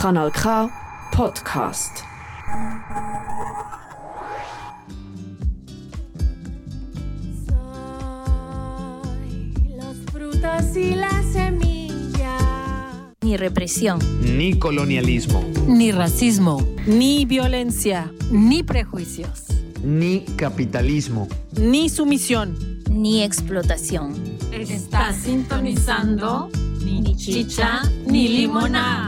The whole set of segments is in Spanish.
Kanal K Podcast. Soy los frutos y la semilla. ni represión, ni colonialismo, ni racismo, ni violencia, ni prejuicios. ni capitalismo. ni sumisión. ni explotación. Está sintonizando ni chicha ni limona.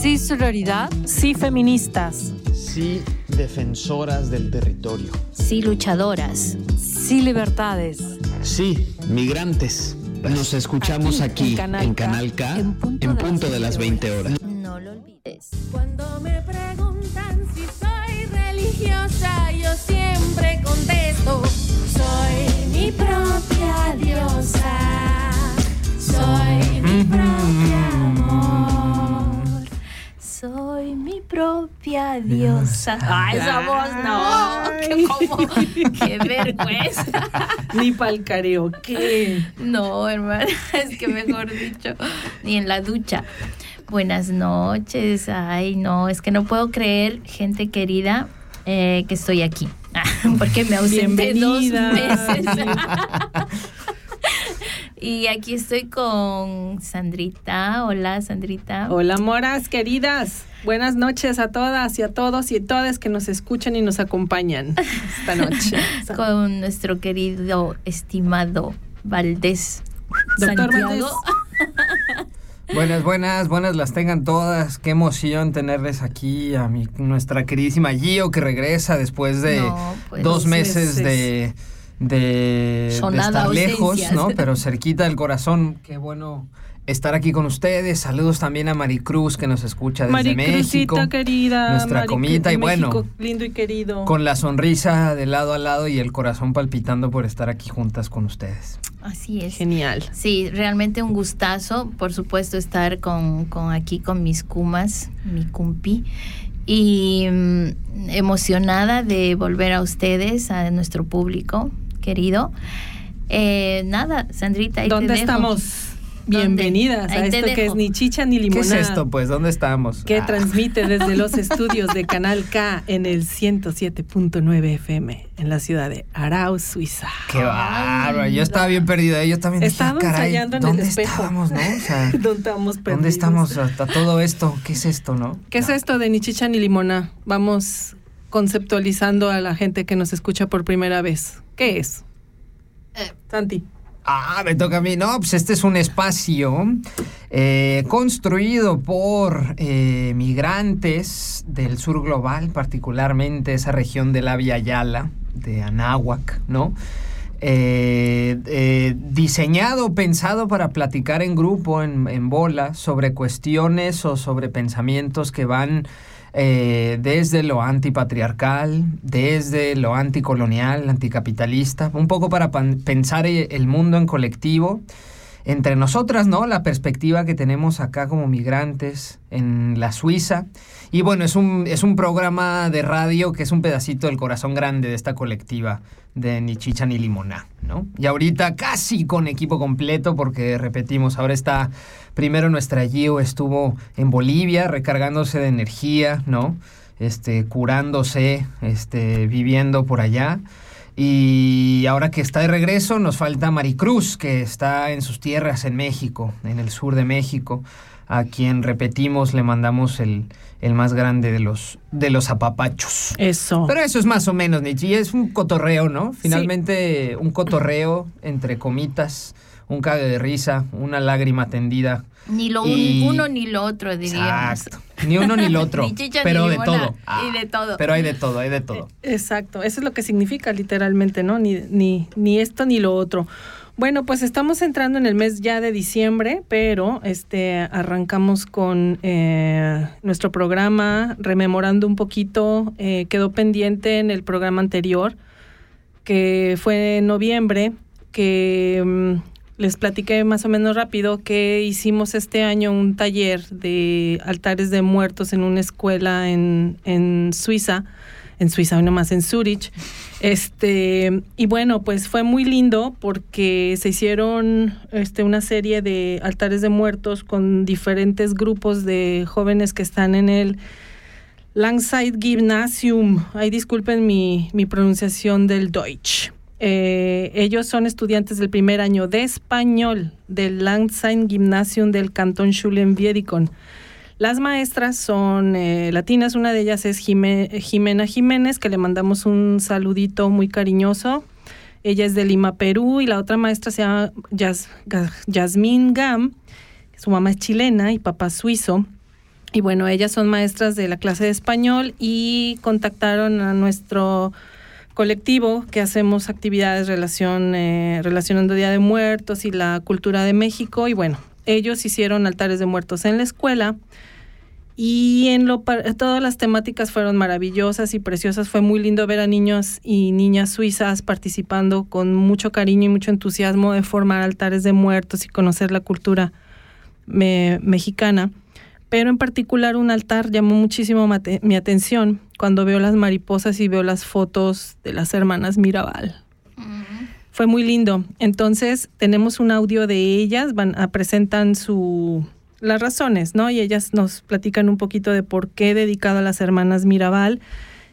Sí, sororidad. Sí, feministas. Sí, defensoras del territorio. Sí, luchadoras. Sí, libertades. Sí, migrantes. Nos escuchamos aquí, en Canal en K, Canal K, en punto en de las punto de las 20 horas. No lo olvides. Cuando me preguntan si soy religiosa, yo siempre contesto: Soy mi propia propia diosa. ¡Ay, esa voz no! ¡Qué, como- ¡Qué vergüenza! Ni pa'l karaoke. No, hermana, es que mejor dicho, ni en la ducha. Buenas noches. Ay, no, es que no puedo creer, gente querida, eh, que estoy aquí. Porque me ausenté dos meses. y aquí estoy con Sandrita. Hola, Sandrita. Hola, moras queridas. Buenas noches a todas y a todos y todas que nos escuchan y nos acompañan esta noche. Con nuestro querido, estimado Valdés. Doctor. Valdés. Buenas, buenas, buenas las tengan todas. Qué emoción tenerles aquí a mi, nuestra queridísima Gio que regresa después de No, pues, dos meses meses. de, de, estar lejos. ¿no? Pero cerquita del corazón. Qué bueno estar aquí con ustedes. Saludos también a Maricruz que nos escucha desde Maricruzita México. querida. nuestra comita, y bueno, México lindo y querido. Con la sonrisa de lado a lado y el corazón palpitando por estar aquí juntas con ustedes. Así es. Genial. Sí, realmente un gustazo, por supuesto, estar con, con aquí con mis kumas, mi cumpi. Y mm, emocionada de volver a ustedes, a nuestro público querido. Eh, nada, Sandrita, ahí te ¿Dónde dejo. estamos? Bienvenidas a te esto que es ni chicha ni ¿Qué limonada. es esto, pues? ¿Dónde estamos? que Ah. transmite desde los estudios de Canal K en el 107.9 FM en la ciudad de Arau, Suiza. Qué bárbaro. Yo estaba bien perdida. Yo también dije, Estaba ah, caray, ensayando en el ¿dónde espejo. estábamos, no? O sea, ¿Dónde estamos ¿dónde estamos hasta todo esto? ¿Qué es esto, no? ¿Qué es esto de ni chicha ni limona? Vamos conceptualizando a la gente que nos escucha por primera vez. ¿Qué es? Eh. Santi. Ah, me toca a mí. No, pues este es un espacio eh, construido por eh, migrantes del sur global, particularmente esa región de la Via Yala, de Anáhuac, ¿no? Eh, eh, diseñado, pensado para platicar en grupo, en, en bola, sobre cuestiones o sobre pensamientos que van eh, desde lo antipatriarcal, desde lo anticolonial, anticapitalista, un poco para pensar e- el mundo en colectivo, entre nosotras, ¿no? La perspectiva que tenemos acá como migrantes en la Suiza. Y bueno, es un, es un programa de radio que es un pedacito del corazón grande de esta colectiva de Ni Chicha ni Limoná, ¿no? Y ahorita casi con equipo completo porque repetimos, ahora está, primero nuestra Gio estuvo en Bolivia recargándose de energía, ¿no? Este, curándose, este, viviendo por allá. Y ahora que está de regreso, nos falta Maricruz, que está en sus tierras en México, en el sur de México, a quien repetimos, le mandamos el, el más grande de los, de los apapachos. Eso. Pero eso es más o menos, Nietzsche, y es un cotorreo, ¿no? Finalmente, un cotorreo entre comitas, un cague de risa, una lágrima tendida. Ni lo un- uno ni lo otro, diríamos. Exacto. Ni uno ni lo otro. Ni chicha, pero ni de todo. y de todo. Pero hay de todo, hay de todo. Exacto, eso es lo que significa literalmente, ¿no? Ni, ni, ni esto ni lo otro. Bueno, pues estamos entrando en el mes ya de diciembre, pero este arrancamos con eh, nuestro programa, rememorando un poquito, eh, quedó pendiente en el programa anterior, que fue en noviembre, que mm, les platiqué más o menos rápido que hicimos este año un taller de altares de muertos en una escuela en, en Suiza en Suiza, hoy nomás en Zurich. Este, y bueno, pues fue muy lindo porque se hicieron este, una serie de altares de muertos con diferentes grupos de jóvenes que están en el Langside Gymnasium. Ahí disculpen mi, mi pronunciación del Deutsch. Eh, ellos son estudiantes del primer año de español del Langside Gymnasium del Cantón Schulen-Wiedikon. Las maestras son eh, latinas, una de ellas es Jime- Jimena Jiménez, que le mandamos un saludito muy cariñoso. Ella es de Lima, Perú, y la otra maestra se llama Yas- Ga- Yasmín Gam. Su mamá es chilena y papá suizo. Y bueno, ellas son maestras de la clase de español y contactaron a nuestro colectivo que hacemos actividades relación, eh, relacionando Día de Muertos y la cultura de México. Y bueno, ellos hicieron altares de muertos en la escuela y en lo todas las temáticas fueron maravillosas y preciosas. Fue muy lindo ver a niños y niñas suizas participando con mucho cariño y mucho entusiasmo de formar altares de muertos y conocer la cultura me- mexicana. Pero en particular un altar llamó muchísimo mi atención cuando veo las mariposas y veo las fotos de las hermanas Mirabal. Fue muy lindo. Entonces tenemos un audio de ellas, van a presentan su las razones, ¿no? Y ellas nos platican un poquito de por qué dedicado a las hermanas Mirabal.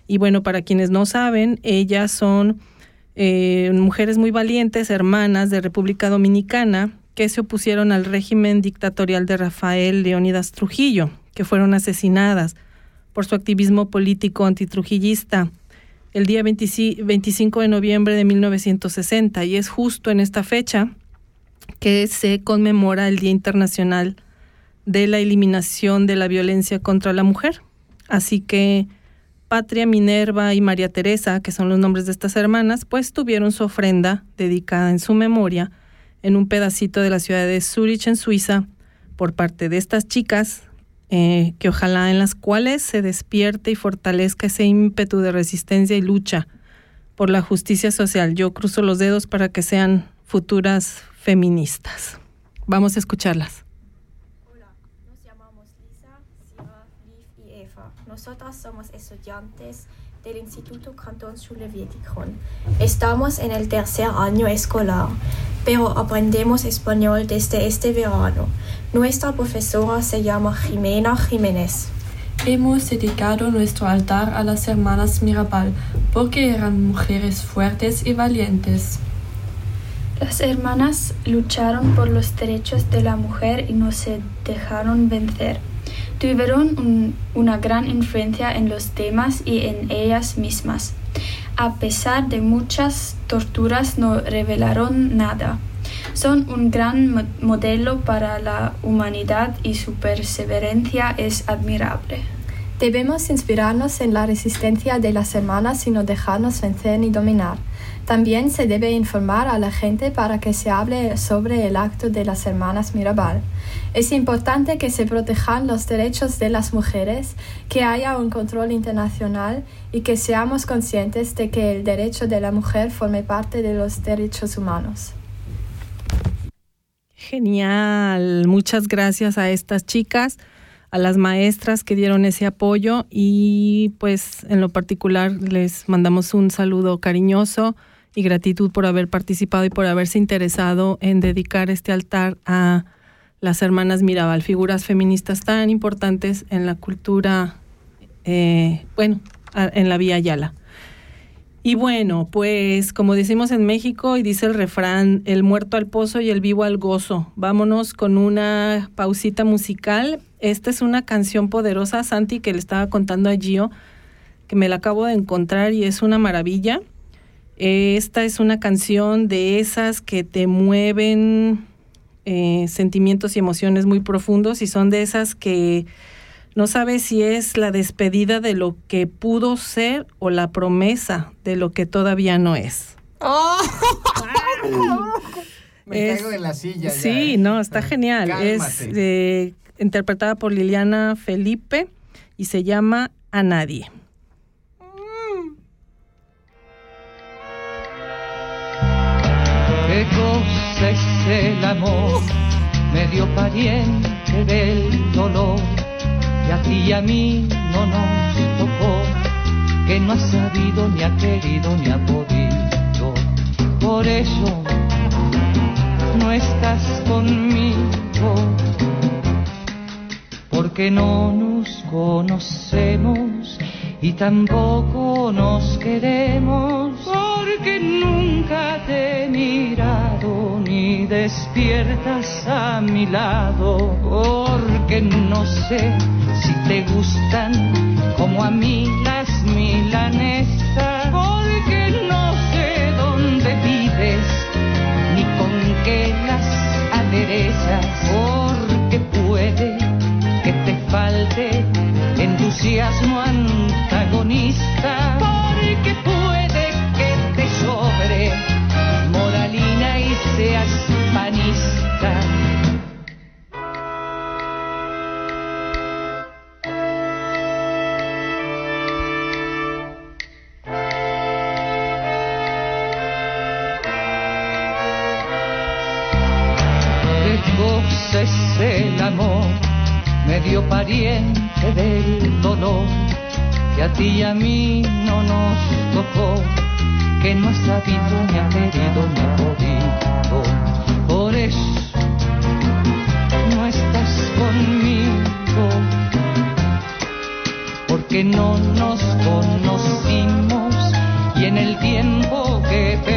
Y bueno, para quienes no saben, ellas son eh, mujeres muy valientes, hermanas de República Dominicana, que se opusieron al régimen dictatorial de Rafael Leónidas Trujillo, que fueron asesinadas por su activismo político antitrujillista el día 25 25 de noviembre de 1960 y es justo en esta fecha que se conmemora el Día Internacional de la Eliminación de la Violencia contra la Mujer. Así que Patria, Minerva y María Teresa, que son los nombres de estas hermanas, pues tuvieron su ofrenda dedicada en su memoria en un pedacito de la ciudad de Zurich, en Suiza, por parte de estas chicas, eh, que ojalá en las cuales se despierte y fortalezca ese ímpetu de resistencia y lucha por la justicia social. Yo cruzo los dedos para que sean futuras feministas. Vamos a escucharlas. Hola, nos llamamos Lisa, Sira, Liv y Eva. Nosotras somos estudiantes del Instituto Kantonsschule Wietikon. Estamos en el tercer año escolar, pero aprendemos español desde este verano. Nuestra profesora se llama Jimena Jiménez. Hemos dedicado nuestro altar a las hermanas Mirabal porque eran mujeres fuertes y valientes. Las hermanas lucharon por los derechos de la mujer y no se dejaron vencer. Tuvieron un- una gran influencia en los temas y en ellas mismas. A pesar de muchas torturas no revelaron nada. Son un gran mo- modelo para la humanidad y su perseverancia es admirable. Debemos inspirarnos en la resistencia de las hermanas y no dejarnos vencer ni dominar. También se debe informar a la gente para que se hable sobre el acto de las hermanas Mirabal. Es importante que se protejan los derechos de las mujeres, que haya un control internacional y que seamos conscientes de que el derecho de la mujer forme parte de los derechos humanos. Genial, muchas gracias a estas chicas, a las maestras que dieron ese apoyo y pues en lo particular les mandamos un saludo cariñoso y gratitud por haber participado y por haberse interesado en dedicar este altar a las hermanas Mirabal, figuras feministas tan importantes en la cultura, eh, bueno, en la Vía Yala. Y bueno, pues como decimos en México y dice el refrán, el muerto al pozo y el vivo al gozo. Vámonos con una pausita musical. Esta es una canción poderosa, Santi, que le estaba contando a Gio, que me la acabo de encontrar y es una maravilla. Esta es una canción de esas que te mueven eh, sentimientos y emociones muy profundos y son de esas que no sabes si es la despedida de lo que pudo ser o la promesa de lo que todavía no es. Me Es- caigo de la silla. ya, Sí, ¿eh? no, está genial. Es eh, interpretada por Liliana Felipe y se llama A Nadie. Es el amor? Medio pariente del dolor. Y a ti y a mí no nos tocó. que no ha sabido ni ha querido ni ha podido. Por eso no estás conmigo, porque no nos conocemos y tampoco nos queremos, porque nunca te he mirado ni despiertas a mi lado, porque no sé si te gustan como a mí las milanesas, porque no sé dónde vives ni con qué las aderezas, porque puede que te falte entusiasmo antagonista, panista. ¿Qué cosa es el amor? Medio pariente del dolor que a ti y a mí no nos tocó, que no ha sabido ni ha querido ni ha podido. No estás conmigo, porque no nos conocimos. Y en el tiempo que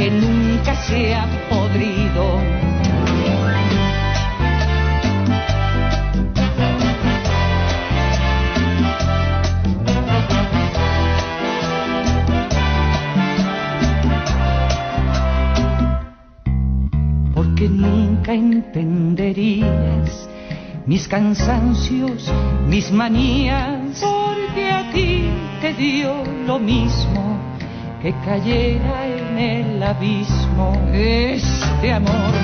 que nunca se ha podrido. porque nunca entenderías mis cansancios, mis manías, porque a ti te dio lo mismo que cayera el abismo. Este amor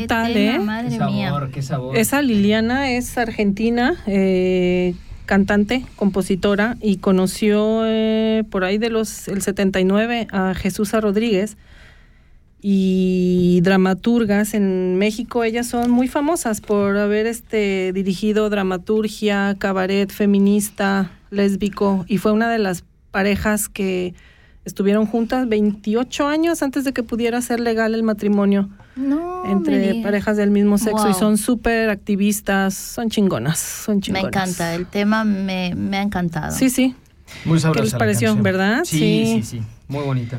¿Qué tal, tema, eh? Madre Qué mía. sabor, qué sabor. Esa Liliana es argentina, eh, cantante, compositora, y conoció eh, por ahí de los el 79 a Jesús Rodríguez y dramaturgas en México. Ellas son muy famosas por haber este dirigido dramaturgia, cabaret feminista, lésbico, y fue una de las parejas que estuvieron juntas 28 años antes de que pudiera ser legal el matrimonio No, me entre parejas del mismo sexo y son súper activistas, son chingonas, son Me chingonas. encanta, el tema me, me ha encantado. Sí, sí. Muy sabrosa ¿Qué les pareció, verdad? Sí, Sí. sí, sí. Muy bonita.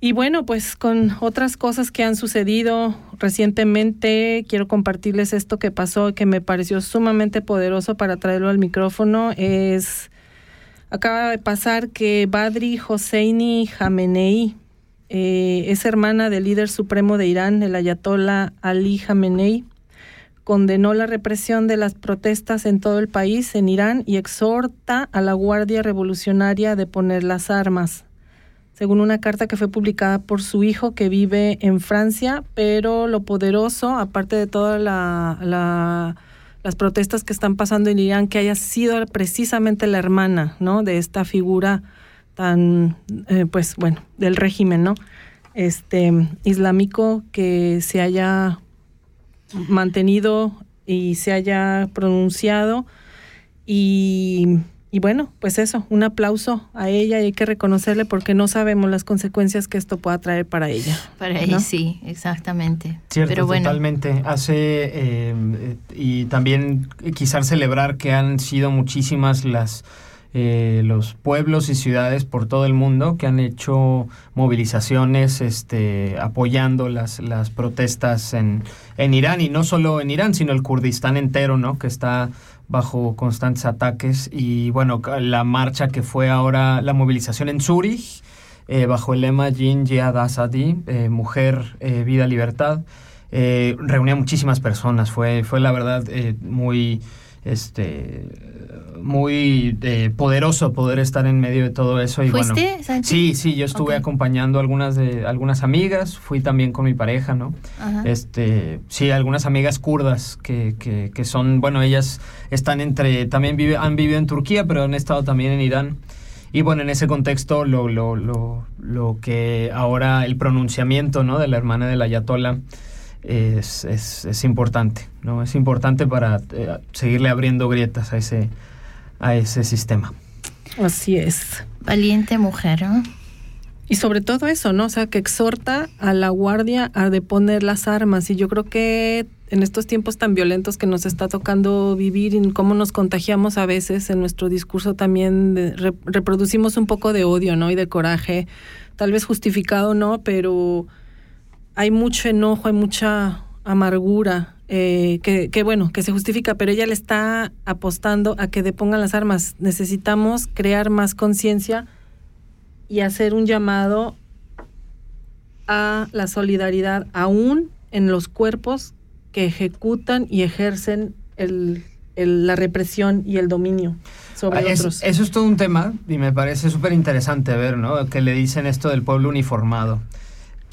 Y bueno, pues con otras cosas que han sucedido recientemente, quiero compartirles esto que pasó, que me pareció sumamente poderoso para traerlo al micrófono. Es acaba de pasar que Badri Hosseini Jamenei eh, es hermana del líder supremo de Irán, el ayatollah Ali Jamenei. Condenó la represión de las protestas en todo el país, en Irán, y exhorta a la Guardia Revolucionaria a deponer las armas según una carta que fue publicada por su hijo que vive en Francia, pero lo poderoso, aparte de todas la, la- las protestas que están pasando en Irán, que haya sido precisamente la hermana, ¿no? De esta figura tan, eh, pues bueno, del régimen, ¿no? Este islámico que se haya mantenido y se haya pronunciado y, y bueno, pues eso, un aplauso a ella y hay que reconocerle porque no sabemos las consecuencias que esto pueda traer para ella. Para ella, sí, exactamente. Cierto, Pero bueno, totalmente. Hace eh, eh, y también quizás celebrar que han sido muchísimas las eh, los pueblos y ciudades por todo el mundo que han hecho movilizaciones este, apoyando las, las protestas en, en Irán y no solo en Irán, sino el Kurdistán entero, ¿no? Que está bajo constantes ataques y bueno, la marcha que fue ahora, la movilización en Zúrich, eh, bajo el lema Jin Jihad Asadi, eh, Mujer, eh, Vida, Libertad, eh, reunía muchísimas personas, fue, fue la verdad muy este muy eh, poderoso poder estar en medio de todo eso y ¿Fuiste, bueno sí sí yo estuve acompañando algunas de algunas amigas fui también con mi pareja no Ajá. este sí algunas amigas kurdas que, que, que son bueno ellas están entre también vive, han vivido en Turquía pero han estado también en Irán. Y bueno en ese contexto lo, lo, lo, lo que ahora el pronunciamiento no de la hermana del ayatollah es, es, es importante, ¿no? Es importante para eh, seguirle abriendo grietas a ese, a ese sistema. Así es. valiente mujer, ¿no? Y sobre todo eso, ¿no? O sea, que exhorta a la guardia a deponer las armas. Y yo creo que en estos tiempos tan violentos que nos está tocando vivir y cómo nos contagiamos a veces en nuestro discurso también de- re- reproducimos un poco de odio, ¿no? Y de coraje, tal vez justificado, ¿no? Pero hay mucho enojo, hay mucha amargura, eh, que, que bueno, que se justifica, pero ella le está apostando a que depongan las armas. Necesitamos crear más conciencia y hacer un llamado a la solidaridad aún en los cuerpos que ejecutan y ejercen el, el- la represión y el dominio sobre Ah, es- otros. eso es todo un tema y me parece súper interesante ver, ¿no? Que le dicen esto del pueblo uniformado,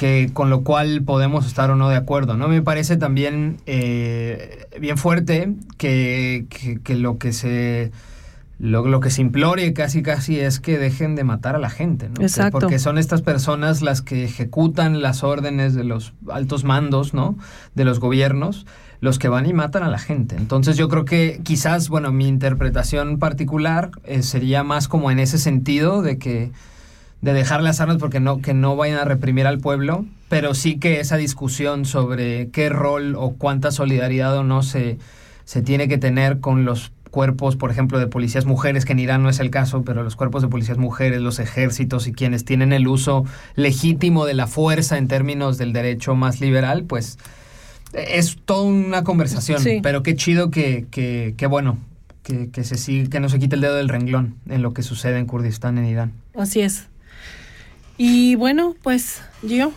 que con lo cual podemos estar o no de acuerdo, ¿no? Me parece también eh, bien fuerte que, que- que lo que se... Lo, lo que se implore casi casi es que dejen de matar a la gente, ¿no? Que- Exacto. porque son estas personas las que ejecutan las órdenes de los altos mandos, ¿no? De los gobiernos, los que van y matan a la gente. Entonces yo creo que quizás, bueno, mi interpretación particular eh, sería más como en ese sentido de que de dejar las armas porque no que no vayan a reprimir al pueblo, pero sí que esa discusión sobre qué rol o cuánta solidaridad o no se se tiene que tener con los cuerpos, por ejemplo, de policías mujeres, que en Irán no es el caso, pero los cuerpos de policías mujeres, los ejércitos y quienes tienen el uso legítimo de la fuerza en términos del derecho más liberal, pues es toda una conversación, Sí. pero qué chido que, que, que bueno, que, que se sigue, que no se quite el dedo del renglón en lo que sucede en Kurdistán, en Irán. Así es. Y bueno, pues yo,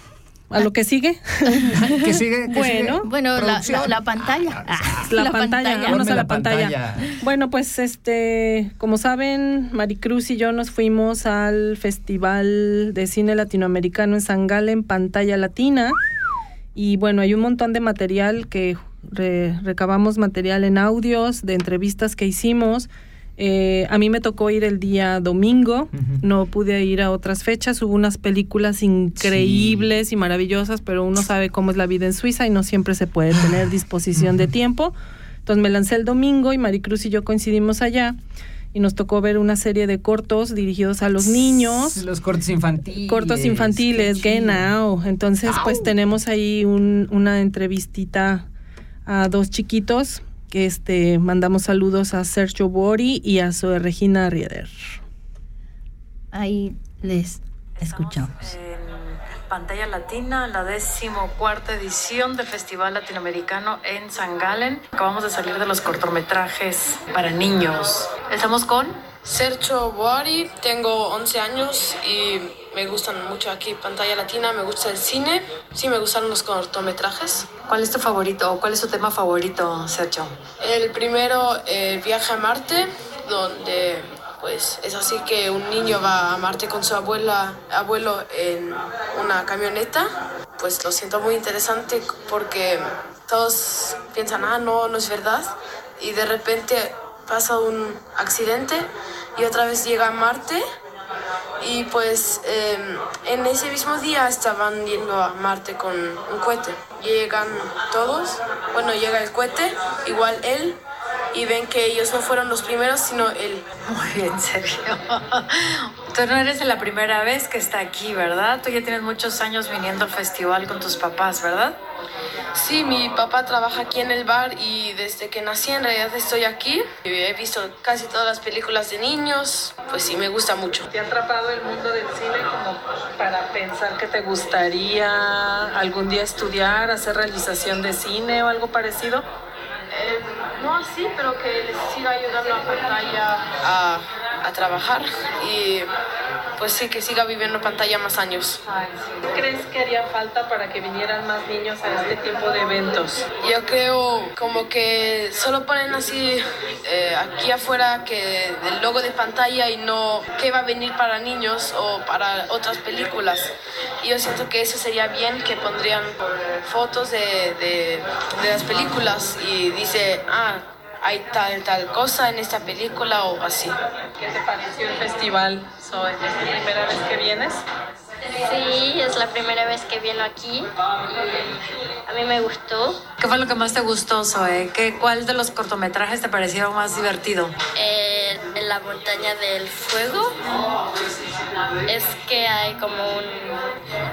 a lo que sigue. ¿Qué sigue? ¿Qué bueno, Bueno, la, la- la pantalla. Ah, la, pantalla, vámonos a la la pantalla. pantalla. Bueno, pues este, como saben, Maricruz y yo nos fuimos al Festival de Cine Latinoamericano en San Galen, Pantalla Latina. Y bueno, hay un montón de material que re- recabamos material en audios, de entrevistas que hicimos. Eh, a mí me tocó ir el día domingo, no pude ir a otras fechas, hubo unas películas increíbles y maravillosas, pero uno sabe cómo es la vida en Suiza y no siempre se puede tener disposición de tiempo. Entonces me lancé el domingo y Maricruz y yo coincidimos allá y nos tocó ver una serie de cortos dirigidos a los niños. Los cortos infantiles. Cortos infantiles, genau. Entonces, pues tenemos ahí un- una entrevistita a dos chiquitos que este mandamos saludos a Sergio Bori y a Zoe Regina Rieder. Ahí les escuchamos. Pantalla Latina, la decimocuarta edición del Festival Latinoamericano en San Galen. Acabamos de salir de los cortometrajes para niños. Estamos con Sergio Boari, tengo 11 años y me gustan mucho aquí Pantalla Latina, me gusta el cine, sí me gustan los cortometrajes. ¿Cuál es tu favorito o cuál es tu tema favorito, Sergio? El primero, el viaje a Marte, donde pues es así que un niño va a Marte con su abuela, abuelo en una camioneta. Pues lo siento muy interesante porque todos piensan, ah, no, no es verdad. Y de repente pasa un accidente y otra vez llega a Marte. Y pues eh, en ese mismo día estaban yendo a Marte con un cohete. Llegan todos, bueno, llega el cohete, igual él, y ven que ellos no fueron los primeros, sino él. Muy bien, Sergio. Tú no eres la primera vez que está aquí, ¿verdad? Tú ya tienes muchos años viniendo al festival con tus papás, ¿verdad? Sí, mi papá trabaja aquí en el bar y desde que nací en realidad estoy aquí. He visto casi todas las películas de niños, pues sí, me gusta mucho. ¿Te ha atrapado el mundo del cine como para pensar que te gustaría algún día estudiar, hacer realización de cine o algo parecido? No así, pero que les siga ayudando a pantalla a, a trabajar y pues sí, que siga viviendo pantalla más años. ¿Qué crees que haría falta para que vinieran más niños a este tipo de eventos? Yo creo como que solo ponen así eh, aquí afuera que el logo de pantalla y no qué va a venir para niños o para otras películas. Y yo siento que eso sería bien que pondrían fotos de, de, de las películas y dice, ah, hay tal, tal cosa en esta película o así. ¿Qué te pareció el festival, Zoe? ¿Es la primera vez que vienes? Sí, es la primera vez que vieno aquí y a mí me gustó. ¿Qué fue lo que más te gustó, Zoe? ¿Qué, ¿Cuál de los cortometrajes te pareció más divertido? Eh, en la montaña del fuego es que hay como un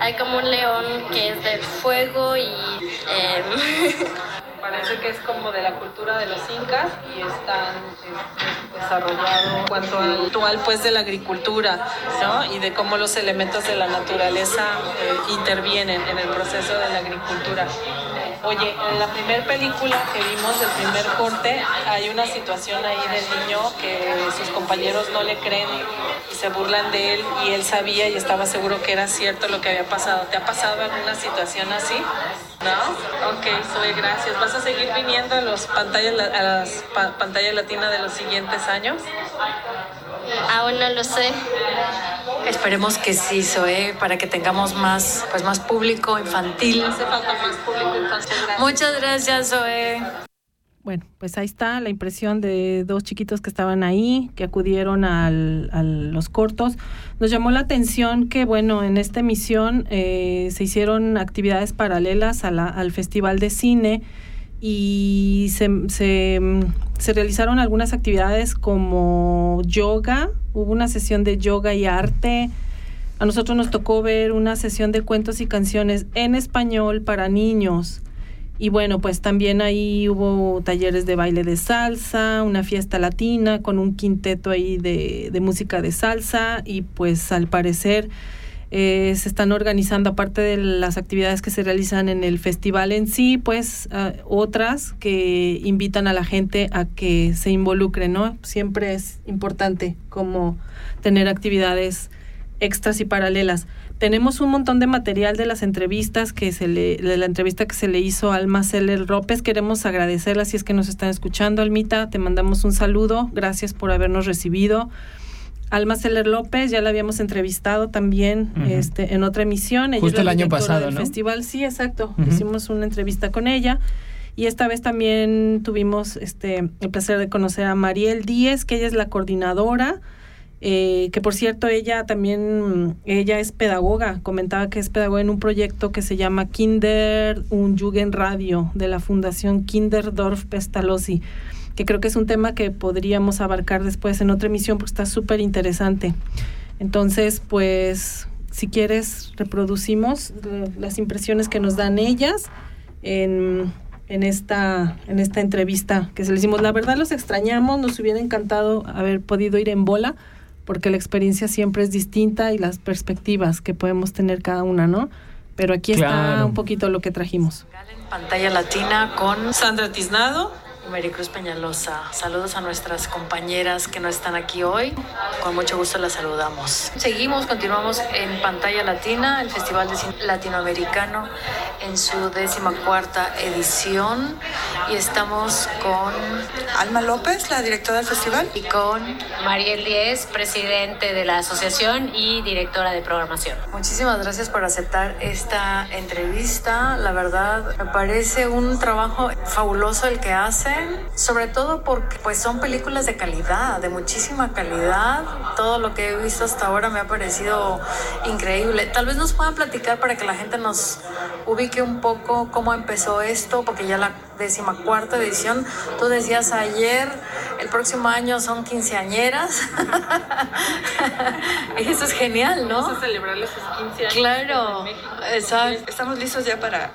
hay como un león que es del fuego y eh, Parece que es como de la cultura de los incas y están este, desarrollado en cuanto al actual pues de la agricultura, ¿no? Y de cómo los elementos de la naturaleza eh, intervienen en el proceso de la agricultura. Oye, en la primera película que vimos, el primer corte, hay una situación ahí del niño que sus compañeros no le creen y se burlan de él y él sabía y estaba seguro que era cierto lo que había pasado. ¿Te ha pasado alguna situación así? ¿No? Ok, Zoe, gracias. ¿Vas a seguir viniendo a, los pantallas, a las pa- pantallas latinas de los siguientes años? Aún no lo sé. Esperemos que sí, Zoe, para que tengamos más, pues, más público infantil. Hace falta más público infantil. Muchas gracias, Zoe. Bueno, pues ahí está la impresión de dos chiquitos que estaban ahí, que acudieron al, a los cortos. Nos llamó la atención que, bueno, en esta emisión eh, se hicieron actividades paralelas a la- al Festival de Cine y se, se, mm, se realizaron algunas actividades como yoga, hubo una sesión de yoga y arte. A nosotros nos tocó ver una sesión de cuentos y canciones en español para niños. Y bueno, pues también ahí hubo talleres de baile de salsa, una fiesta latina con un quinteto ahí de, de música de salsa y pues al parecer eh, se están organizando, aparte de las actividades que se realizan en el festival en sí, pues ah, otras que invitan a la gente a que se involucre, ¿no? Siempre es importante como tener actividades extras y paralelas. Tenemos un montón de material de las entrevistas que se le, de la entrevista que se le hizo a Alma Celer López. Queremos agradecerla si es que nos están escuchando, Almita. Te mandamos un saludo. Gracias por habernos recibido. Alma Celer López, ya la habíamos entrevistado también este, en otra emisión. Ella Justo el año pasado, del ¿no? Festival, sí, exacto. Hicimos una entrevista con ella. Y esta vez también tuvimos este, el placer de conocer a Mariel Díez, que ella es la coordinadora eh, que por cierto ella también, ella es pedagoga, comentaba que es pedagoga en un proyecto que se llama Kinder un Jugend Radio de la Fundación Kinderdorf Pestalozzi, que creo que es un tema que podríamos abarcar después en otra emisión porque está súper interesante. Entonces, pues, si quieres, reproducimos las impresiones que nos dan ellas en, en, esta, en esta entrevista que se les hicimos. La verdad los extrañamos, nos hubiera encantado haber podido ir en bola, porque la experiencia siempre es distinta y las perspectivas que podemos tener cada una, ¿no? Pero aquí está Claro. un poquito lo que trajimos. Pantalla Latina con Sandra Tiznado. Maricruz Peñalosa. Saludos a nuestras compañeras que no están aquí hoy. Con mucho gusto las saludamos. Seguimos, continuamos en Pantalla Latina, el Festival de Cine Latinoamericano en su décima cuarta edición. Y estamos con Alma López, la directora del festival. y con Mariel Díez, presidente de la asociación y directora de programación. Muchísimas gracias por aceptar esta entrevista. La verdad, me parece un trabajo fabuloso el que sobre todo porque pues son películas de calidad, de muchísima calidad. Todo lo que he visto hasta ahora me ha parecido increíble. Tal vez nos puedan platicar para que la gente nos ubique un poco cómo empezó esto, porque ya la decimacuarta edición, tú decías ayer, el próximo año son quinceañeras. Eso es genial, ¿no? Vamos a celebrar los 15 años. Claro, exacto. Estamos listos ya para,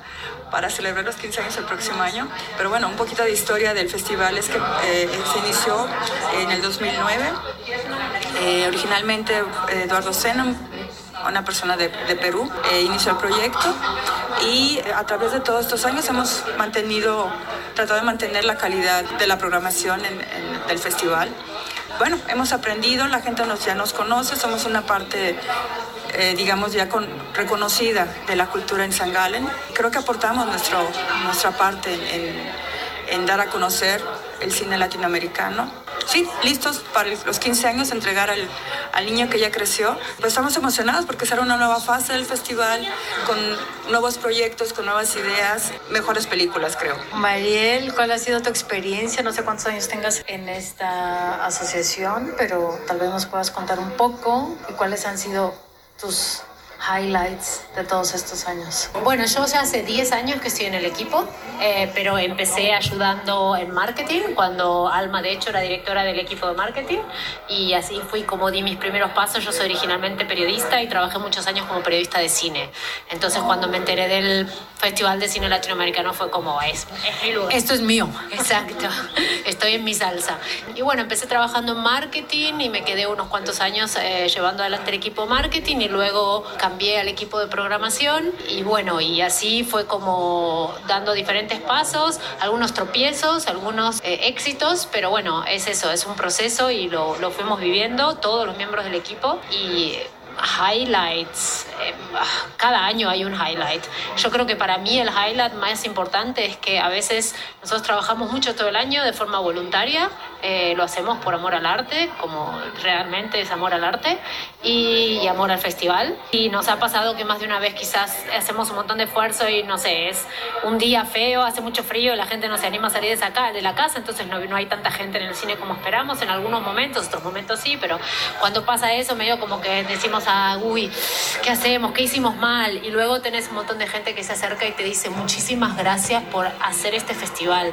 para celebrar los 15 años el próximo año. Pero bueno, un poquito de historia del festival es que eh, se inició en el 2009. Eh, originalmente eh, Eduardo Sena, una persona de, Perú, eh, inició el proyecto y eh, a través de todos estos años hemos mantenido, tratado de mantener la calidad de la programación del festival. Bueno, hemos aprendido, la gente nos, ya nos conoce, somos una parte, eh, digamos, ya con- reconocida de la cultura en San Galen. Creo que aportamos nuestro, nuestra parte en dar a conocer el cine latinoamericano. Sí, listos para los 15 años entregar al, niño que ya creció. Pues estamos emocionados porque será una nueva fase del festival, con nuevos proyectos, con nuevas ideas, mejores películas, creo. Mariel, ¿cuál ha sido tu experiencia? No sé cuántos años tengas en esta asociación, pero tal vez nos puedas contar un poco y cuáles han sido tus highlights de todos estos años. Bueno, yo hace 10 años que estoy en el equipo, eh, pero empecé ayudando en marketing cuando Alma de hecho era directora del equipo de marketing y así fui como di mis primeros pasos. Yo soy originalmente periodista y trabajé muchos años como periodista de cine. Entonces cuando me enteré del Festival de Cine Latinoamericano fue como, es, es mi lugar. Esto es mío. Exacto, estoy en mi salsa. Y bueno, empecé trabajando en marketing y me quedé unos cuantos años eh, llevando adelante el equipo marketing y luego cambié al equipo de programación y bueno, y así fue como dando diferentes pasos, algunos tropiezos, algunos eh, éxitos, pero bueno, es eso, es un proceso y lo, lo fuimos viviendo todos los miembros del equipo y highlights. eh, cada año hay un highlight. Yo creo que para mí el highlight más importante es que a veces nosotros trabajamos mucho todo el año de forma voluntaria, eh, lo hacemos por amor al arte, como realmente es amor al arte, y, y amor al festival. Y nos ha pasado que más de una vez quizás hacemos un montón de esfuerzo y no sé, es un día feo, hace mucho frío, la gente no se anima a salir de, de la casa, entonces no, no hay tanta gente en el cine como esperamos en algunos momentos, otros momentos sí, pero cuando pasa eso medio como que decimos, ah, uy, ¿qué hacemos? ¿Qué hicimos mal? Y luego tenés un montón de gente que se acerca y te dice, muchísimas gracias por hacer este festival,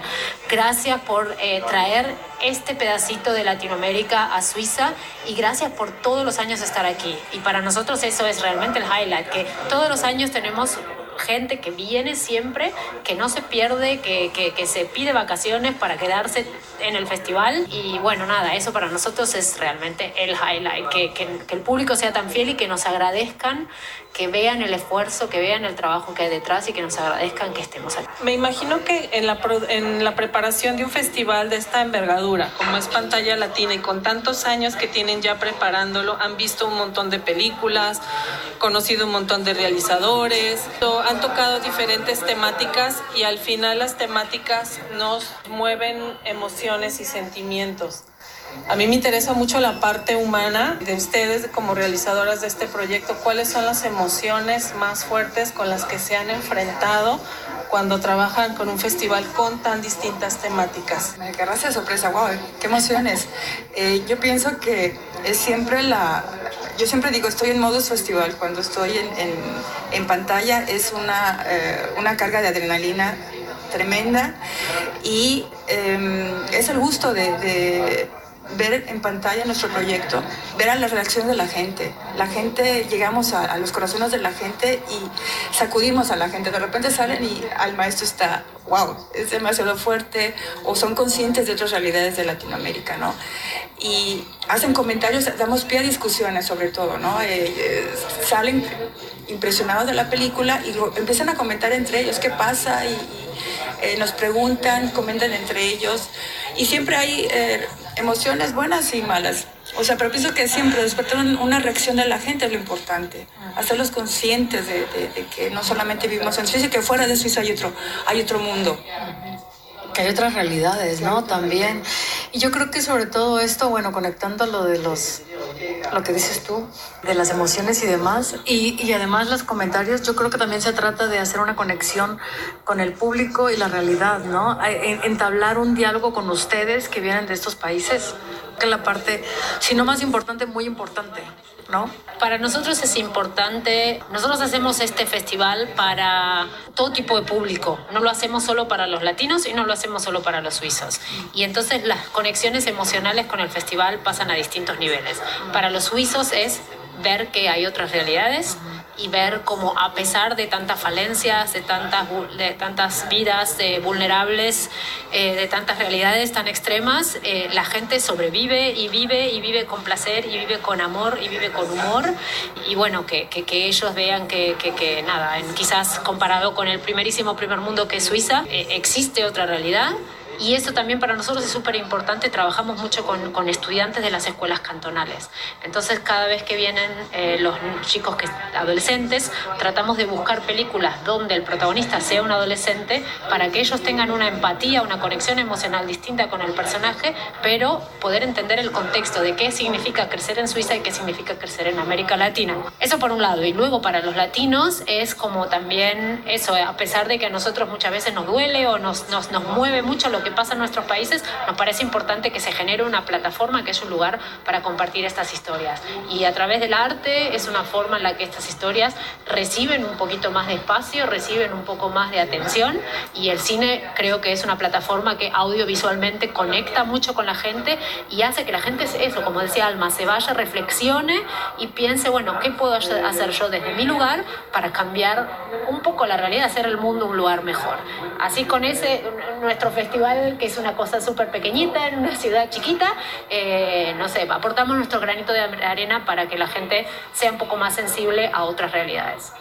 gracias por eh, traer este pedacito de Latinoamérica a Suiza y gracias por todos los años estar aquí. Y para nosotros eso es realmente el highlight, que todos los años tenemos gente que viene siempre, que no se pierde, que, que, que se pide vacaciones para quedarse en el festival. Y bueno, nada, eso para nosotros es realmente el highlight, que, que el público sea tan fiel y que nos agradezcan, que vean el esfuerzo, que vean el trabajo que hay detrás y que nos agradezcan que estemos aquí. Me imagino que en la, en la preparación de un festival de esta envergadura, como es Pantalla Latina y con tantos años que tienen ya preparándolo, han visto un montón de películas, conocido un montón de realizadores, han tocado diferentes temáticas y al final las temáticas nos mueven emociones y sentimientos. A mí me interesa mucho la parte humana de ustedes como realizadoras de este proyecto. ¿Cuáles son las emociones más fuertes con las que se han enfrentado cuando trabajan con un festival con tan distintas temáticas? Me agarraste de sorpresa, wow, qué emociones. Eh, yo pienso que es siempre la... Yo siempre digo, estoy en modus festival. Cuando estoy en, en, en pantalla es una, eh, una carga de adrenalina tremenda y eh, es el gusto de, de ver en pantalla nuestro proyecto, ver a la reacción de la gente. La gente, llegamos a, a, los corazones de la gente y sacudimos a la gente. De repente salen y al maestro está, wow, es demasiado fuerte o son conscientes de otras realidades de Latinoamérica, ¿no? Y hacen comentarios, damos pie a discusiones sobre todo, ¿no? Eh, eh, salen impresionados de la película y empiezan a comentar entre ellos qué pasa y, y eh, nos preguntan, comentan entre ellos y siempre hay eh, emociones buenas y malas. O sea, pero pienso que siempre despertar una reacción de la gente es lo importante. Hacerlos conscientes de, de, de que no solamente vivimos en Suiza, que fuera de Suiza hay otro, hay otro mundo que hay otras realidades, ¿no? También. Y yo creo que sobre todo esto, bueno, conectando lo de los, lo que dices tú, de las emociones y demás, y, y además los comentarios, yo creo que también se trata de hacer una conexión con el público y la realidad, ¿no? Entablar un diálogo con ustedes que vienen de estos países que la parte, si no más importante, muy importante, ¿no? Para nosotros es importante, nosotros hacemos este festival para todo tipo de público, no lo hacemos solo para los latinos y no lo hacemos solo para los suizos. Y entonces las conexiones emocionales con el festival pasan a distintos niveles. Para los suizos es ver que hay otras realidades y ver cómo a pesar de tantas falencias, de tantas, de tantas vidas eh, vulnerables, eh, de tantas realidades tan extremas, eh, la gente sobrevive y vive y vive con placer y vive con amor y vive con humor y bueno, que, que, que ellos vean que, que, que nada, en- quizás comparado con el primerísimo primer mundo que es Suiza, eh, existe otra realidad. Y eso también para nosotros es súper importante. Trabajamos mucho con, con estudiantes de las escuelas cantonales. Entonces, cada vez que vienen eh, los chicos que, adolescentes, tratamos de buscar películas donde el protagonista sea un adolescente para que ellos tengan una empatía, una conexión emocional distinta con el personaje, pero poder entender el contexto de qué significa crecer en Suiza y qué significa crecer en América Latina. Eso por un lado. Y luego para los latinos es como también eso, a pesar de que a nosotros muchas veces nos duele o nos, nos, nos mueve mucho lo que pasa en nuestros países, nos parece importante que se genere una plataforma que es un lugar para compartir estas historias. Y a través del arte es una forma en la que estas historias reciben un poquito más de espacio, reciben un poco más de atención y el cine creo que es una plataforma que audiovisualmente conecta mucho con la gente y hace que la gente, eso, como decía Alma, se vaya, reflexione y piense, bueno, ¿qué puedo hacer yo desde mi lugar para cambiar un poco la realidad, hacer el mundo un lugar mejor? Así con ese, nuestro festival, que es una cosa súper pequeñita, en una ciudad chiquita, eh, no sé, aportamos nuestro granito de arena para que la gente sea un poco más sensible a otras realidades.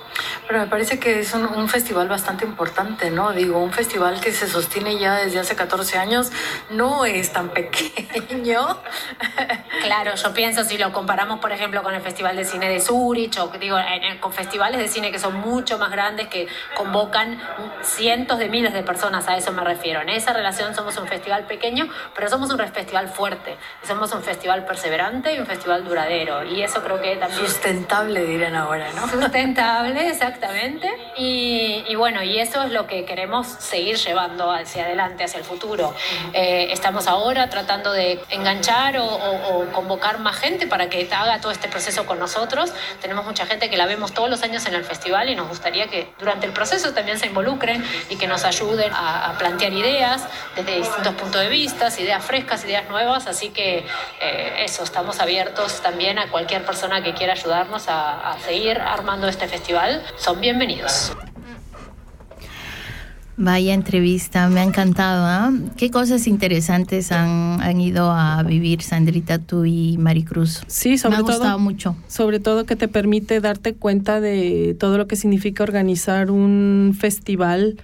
Pero me parece que es un, un festival bastante importante, ¿no? Digo, un festival que se sostiene ya desde hace 14 años no es tan pequeño. Claro, yo pienso si lo comparamos, por ejemplo, con el Festival de Cine de Zurich o digo, con festivales de cine que son mucho más grandes, que convocan cientos de miles de personas, a eso me refiero. En esa relación somos un festival pequeño, pero somos un festival fuerte, somos un festival perseverante y un festival duradero. Y eso creo que también... Sustentable, dirían ahora, ¿no? Sustentable, exactamente. Y, y bueno, y eso es lo que queremos seguir llevando hacia adelante, hacia el futuro. Eh, estamos ahora tratando de enganchar o, o- o convocar más gente para que haga todo este proceso con nosotros. Tenemos mucha gente que la vemos todos los años en el festival y nos gustaría que durante el proceso también se involucren y que nos ayuden a, a plantear ideas desde distintos puntos de vista, ideas frescas, ideas nuevas. Así que eh, eso, estamos abiertos también a cualquier persona que quiera ayudarnos a, a seguir armando este festival. Son bienvenidos. Vaya entrevista, me ha encantado. ¿ah? ¿Qué cosas interesantes han, han ido a vivir Sandrita, tú y Maricruz? Sí, sobre me ha todo. gustado mucho. Sobre todo que te permite darte cuenta de todo lo que significa organizar un festival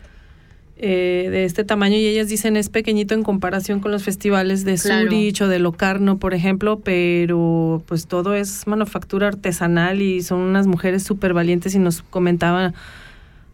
eh, de este tamaño. Y ellas dicen es pequeñito en comparación con los festivales de Claro. Zurich o de Locarno, por ejemplo, pero pues todo es manufactura artesanal y son unas mujeres súper valientes y nos comentaba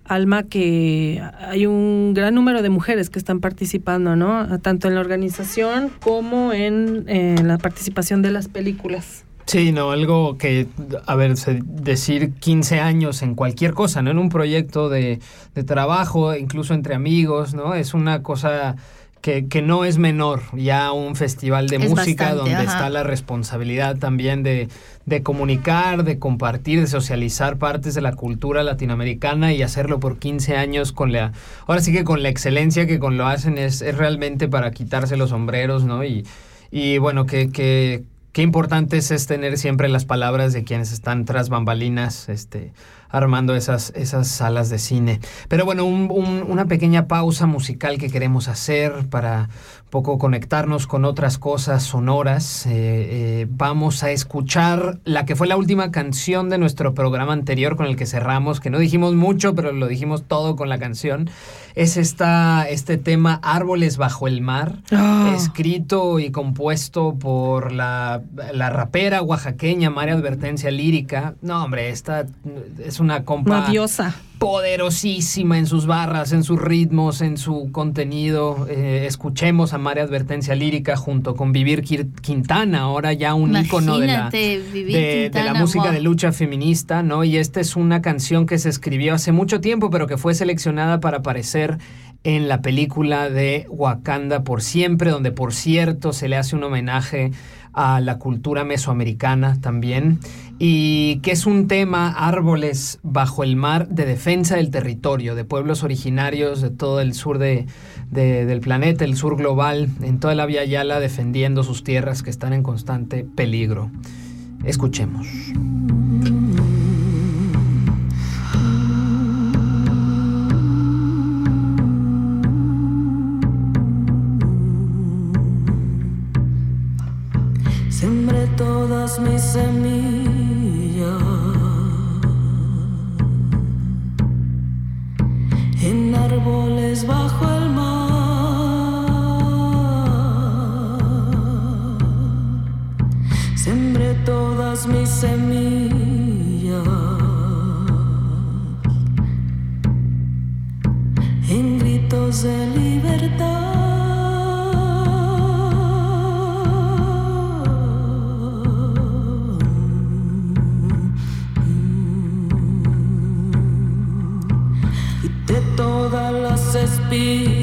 Alma que hay un gran número de mujeres que están participando, ¿no? Tanto en la organización como en, en la participación de las películas. Sí, no, algo que, a ver, decir 15 años en cualquier cosa, ¿no? En un proyecto de, de trabajo, incluso entre amigos, ¿no? Es una cosa que, que no es menor. Ya un festival de Es música bastante, donde ajá. está la responsabilidad también de, de comunicar, de compartir, de socializar partes de la cultura latinoamericana y hacerlo por 15 años con la... Ahora sí que con la excelencia que con lo hacen es, es realmente para quitarse los sombreros, ¿no? Y, y bueno, que, que, qué importante es, tener siempre las palabras de quienes están tras bambalinas, este, armando esas, esas salas de cine. Pero bueno, un- un- una pequeña pausa musical que queremos hacer para poco conectarnos con otras cosas sonoras. Eh, eh, vamos a escuchar la que fue la última canción de nuestro programa anterior con el que cerramos, que no dijimos mucho, pero lo dijimos todo con la canción. Es esta, este tema Árboles bajo el mar, Ah. escrito y compuesto por la, la rapera oaxaqueña María Advertencia Lírica. No, hombre, esta es una compa Una diosa. Poderosísima en sus barras, en sus ritmos, en su contenido. Eh, escuchemos a María Advertencia Lírica junto con Vivir Quintana, ahora ya un ícono de la, Imagínate, de, de la música de lucha feminista, ¿no? Y esta es una canción que se escribió hace mucho tiempo, pero que fue seleccionada para aparecer en la película de Wakanda por siempre, donde por cierto se le hace un homenaje a la cultura mesoamericana también, y que es un tema, árboles bajo el mar, de defensa del territorio, de pueblos originarios de todo el sur de, de- del planeta, el sur global, en toda la Via Yala, defendiendo sus tierras que están en constante peligro. Escuchemos. Sembré todas mis semillas Sembré todas mis semillas en gritos de libertad. de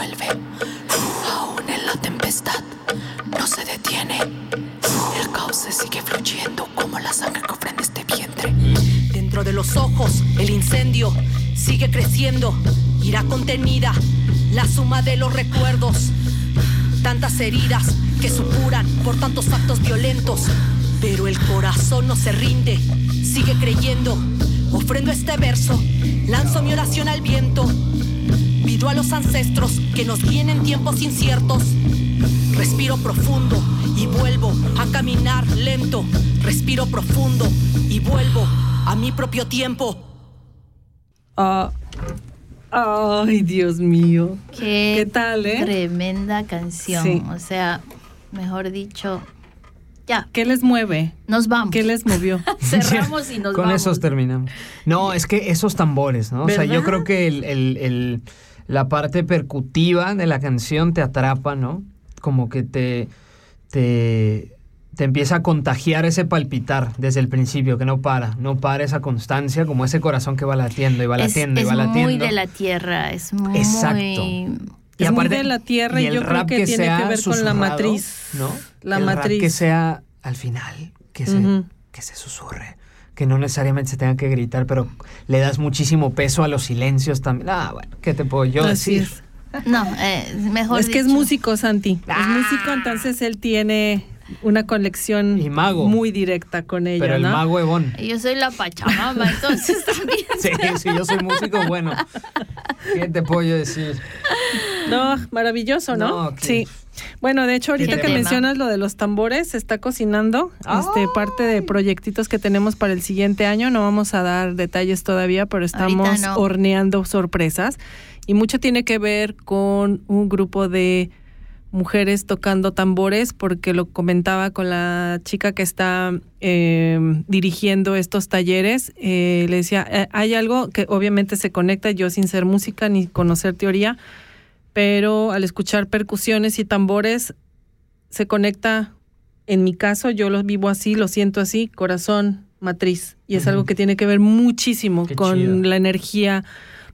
de nuevo vuelve. Aún en la tempestad, no se detiene. El cauce sigue fluyendo como la sangre que ofrenda este vientre. Dentro de los ojos, el incendio sigue creciendo. Irá contenida la suma de los recuerdos. Tantas heridas que supuran por tantos actos violentos. Pero el corazón no se rinde, sigue creyendo. Ofrendo este verso, lanzo mi oración al viento. Pido a los ancestros que nos guíen en tiempos inciertos. Respiro profundo y vuelvo a caminar lento. Respiro profundo y vuelvo a mi propio tiempo. Ah, ay, Dios mío. Qué, ¿Qué tal, eh? Tremenda canción. Sí. O sea, mejor dicho, ya. ¿Qué les mueve? Nos vamos. ¿Qué les movió? Cerramos y nos Con vamos. esos terminamos. No, es que esos tambores, ¿no? O sea, yo creo que el, el- el- la parte percutiva de la canción te atrapa, ¿no? Como que te, te, te empieza a contagiar ese palpitar desde el principio, que no para, no para esa constancia, como ese corazón que va latiendo y va Es, latiendo y es va latiendo. muy de la tierra, es muy... Exacto. Es Y muy aparte- de la tierra y, el yo creo que, tiene que ver con la matriz. ¿no? La El rap matriz. que sea al final, que se, que se susurre. Que no necesariamente se tenga que gritar, pero le das muchísimo peso a los silencios también. Ah, bueno, ¿qué te puedo yo Así decir? es. No, eh, mejor es que es músico, Santi. Es músico, entonces él tiene una conexión muy directa con ella, Pero el ¿no? mago Evón. Yo soy la Pachamama, entonces también. Sí, sí, yo soy músico, bueno. ¿Qué te puedo yo decir? No, maravilloso, ¿no? No, Sí. Bueno, de hecho, ahorita que tema. mencionas lo de los tambores, se está cocinando este parte de proyectitos que tenemos para el siguiente año. No vamos a dar detalles todavía, pero estamos no. horneando sorpresas. Y mucho tiene que ver con un grupo de mujeres tocando tambores, porque lo comentaba con la chica que está eh, dirigiendo estos talleres. eh, le decía, "Eh, hay algo que obviamente se conecta, yo sin ser música ni conocer teoría, pero al escuchar percusiones y tambores se conecta, en mi caso, yo lo vivo así, lo siento así, corazón, matriz, y es algo que tiene que ver muchísimo Qué con chido. la energía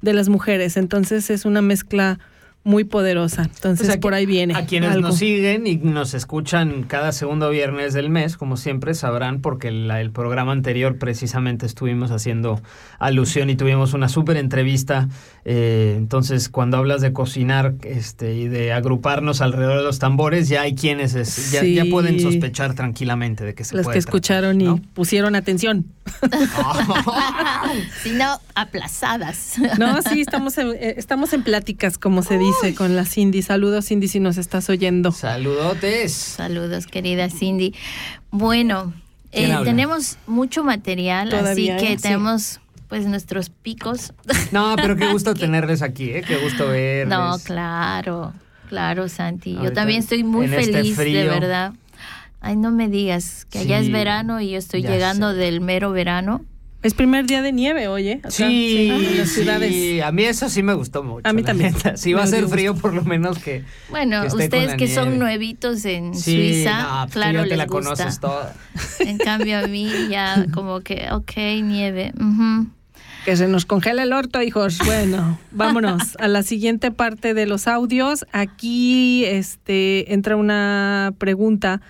de las mujeres, entonces es una mezcla muy poderosa, entonces Pues por ahí viene. A quienes algo. nos siguen y nos escuchan cada segundo viernes del mes, como siempre sabrán, porque la- el programa anterior precisamente estuvimos haciendo alusión y tuvimos una súper entrevista. eh, entonces, cuando hablas de cocinar este, y de agruparnos alrededor de los tambores, ya hay quienes es- ya, pueden sospechar tranquilamente de que se Las puede que tratar. escucharon y pusieron atención. Sino aplazadas. No, sí, estamos en, eh, estamos en pláticas, como se dice, con la Cindy. Saludos, Cindy, si nos estás oyendo. Saludotes. Saludos, querida Cindy. Bueno, ¿Quién eh, tenemos mucho material, Todavía, así que ¿eh? Sí. tenemos pues nuestros picos. No, pero qué gusto tenerles aquí, ¿eh? Qué gusto verles. No, claro, claro, Santi. Yo también estoy muy este feliz, de verdad. Ay, no me digas que allá es verano y yo estoy llegando del mero verano. Es primer día de nieve, oye. acá, Sí, en las sí, a mí eso sí me gustó mucho. A mí también. neta. Si va a ser frío, por lo menos que. Bueno, que esté con ustedes la que son nuevitos en Sí, Suiza, no, pues claro, te les la gusta. conoces toda. En cambio a mí ya como que, ok, nieve. Que se nos congela el orto, hijos. Bueno, vámonos a la siguiente parte de los audios. Aquí este, entra una pregunta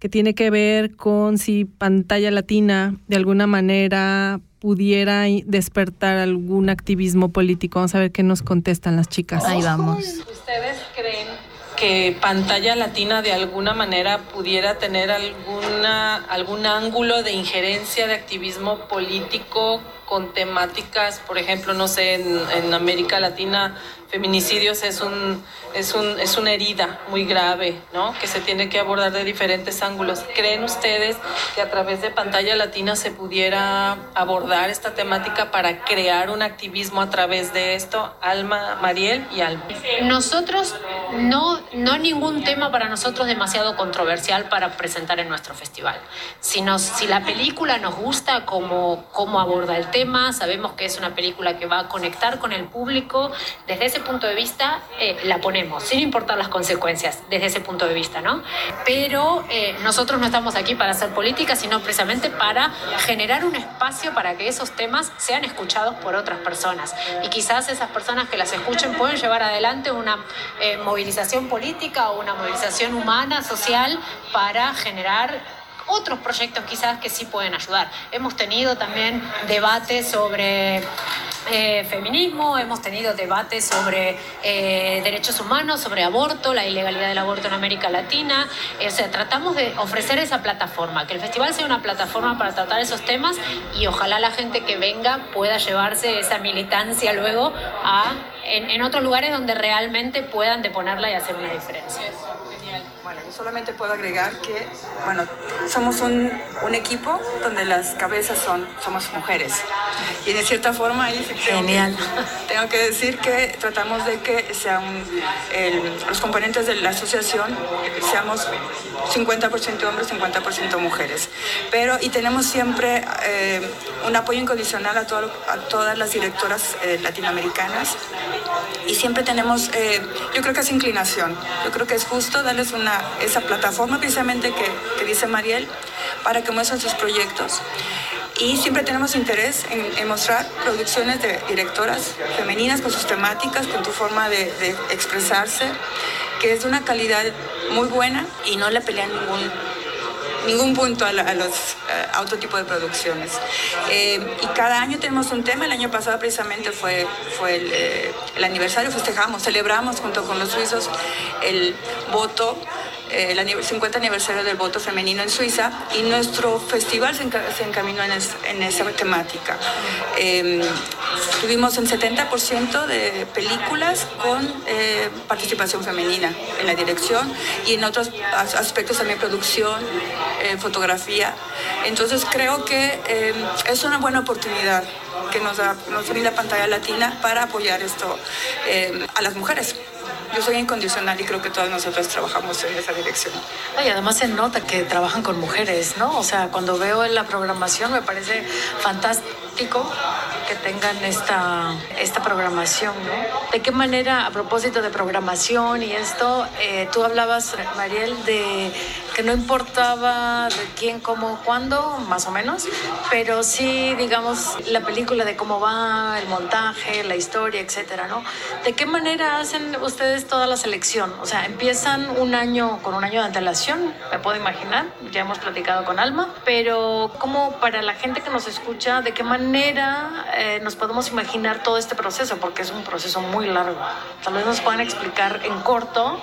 que tiene que ver con si pantalla latina de alguna manera pudiera despertar algún activismo político. Vamos a ver qué nos contestan las chicas. Ahí vamos. ¿Ustedes creen que pantalla latina de alguna manera pudiera tener alguna, algún ángulo de injerencia de activismo político con temáticas, por ejemplo, no sé, en, en América Latina, feminicidios es un es un es una herida muy grave, ¿no? Que se tiene que abordar de diferentes ángulos. ¿Creen ustedes que a través de pantalla latina se pudiera abordar esta temática para crear un activismo a través de esto? Alma, Mariel y Alma. Nosotros no, no ningún tema para nosotros demasiado controversial para presentar en nuestro festival. Si, nos, si la película nos gusta, cómo, cómo aborda el tema, sabemos que es una película que va a conectar con el público, desde ese punto de vista eh, la ponemos, sin importar las consecuencias, desde ese punto de vista, ¿no? Pero eh, nosotros no estamos aquí para hacer política, sino precisamente para generar un espacio para que esos temas sean escuchados por otras personas. Y quizás esas personas que las escuchen pueden llevar adelante una eh, movilización política o una movilización humana, social, para generar otros proyectos quizás que sí pueden ayudar. Hemos tenido también debates sobre eh, feminismo, hemos tenido debates sobre eh, derechos humanos, sobre aborto, la ilegalidad del aborto en América Latina. Eh, o sea, tratamos de ofrecer esa plataforma, que el festival sea una plataforma para tratar esos temas y ojalá la gente que venga pueda llevarse esa militancia luego a, en, en otros lugares donde realmente puedan deponerla y hacer una diferencia. Solamente puedo agregar que, bueno, somos un, un equipo donde las cabezas son, somos mujeres. Y de cierta forma ahí Genial. tengo que decir que tratamos de que sean el- los componentes de la asociación eh, seamos 50% hombres, 50% mujeres. Pero, y tenemos siempre eh, un apoyo incondicional a, todo- a todas las directoras eh, latinoamericanas y siempre tenemos, eh, yo creo que es inclinación, yo creo que es justo darles una, esa plataforma precisamente que, que dice Mariel para que muestren sus proyectos. Y siempre tenemos interés en, mostrar producciones de directoras femeninas con sus temáticas, con tu forma de, expresarse, que es de una calidad muy buena y no le pelean ningún ningún punto a, los, a otro tipo de producciones. y cada año tenemos un tema, el año pasado precisamente fue, fue el, el aniversario, festejamos, celebramos junto con los suizos el voto eh, el 50 aniversario del voto femenino en Suiza y nuestro festival se, encaminó en, esa temática. Eh, tuvimos el 70% de películas con eh, participación femenina en la dirección y en otros aspectos también producción, eh, fotografía. Entonces creo que es una buena oportunidad que nos da, nos la pantalla latina para apoyar esto a las mujeres yo soy incondicional y creo que todas nosotras trabajamos en esa dirección. Y además se nota que trabajan con mujeres, ¿no? O sea, cuando veo la programación me parece fantástico que tengan esta, esta programación, ¿no? ¿De qué manera, a propósito de programación y esto, eh, tú hablabas, Mariel, de que no importaba de quién, cómo, cuándo, más o menos, pero sí, digamos, la película de cómo va, el montaje, la historia, etcétera, ¿no? ¿De qué manera hacen ustedes toda la selección? O sea, empiezan un año con un año de antelación, me puedo imaginar, ya hemos platicado con Alma, pero ¿cómo para la gente que nos escucha, de qué manera eh, nos podemos imaginar todo este proceso? Porque es un proceso muy largo. Tal vez nos puedan explicar en corto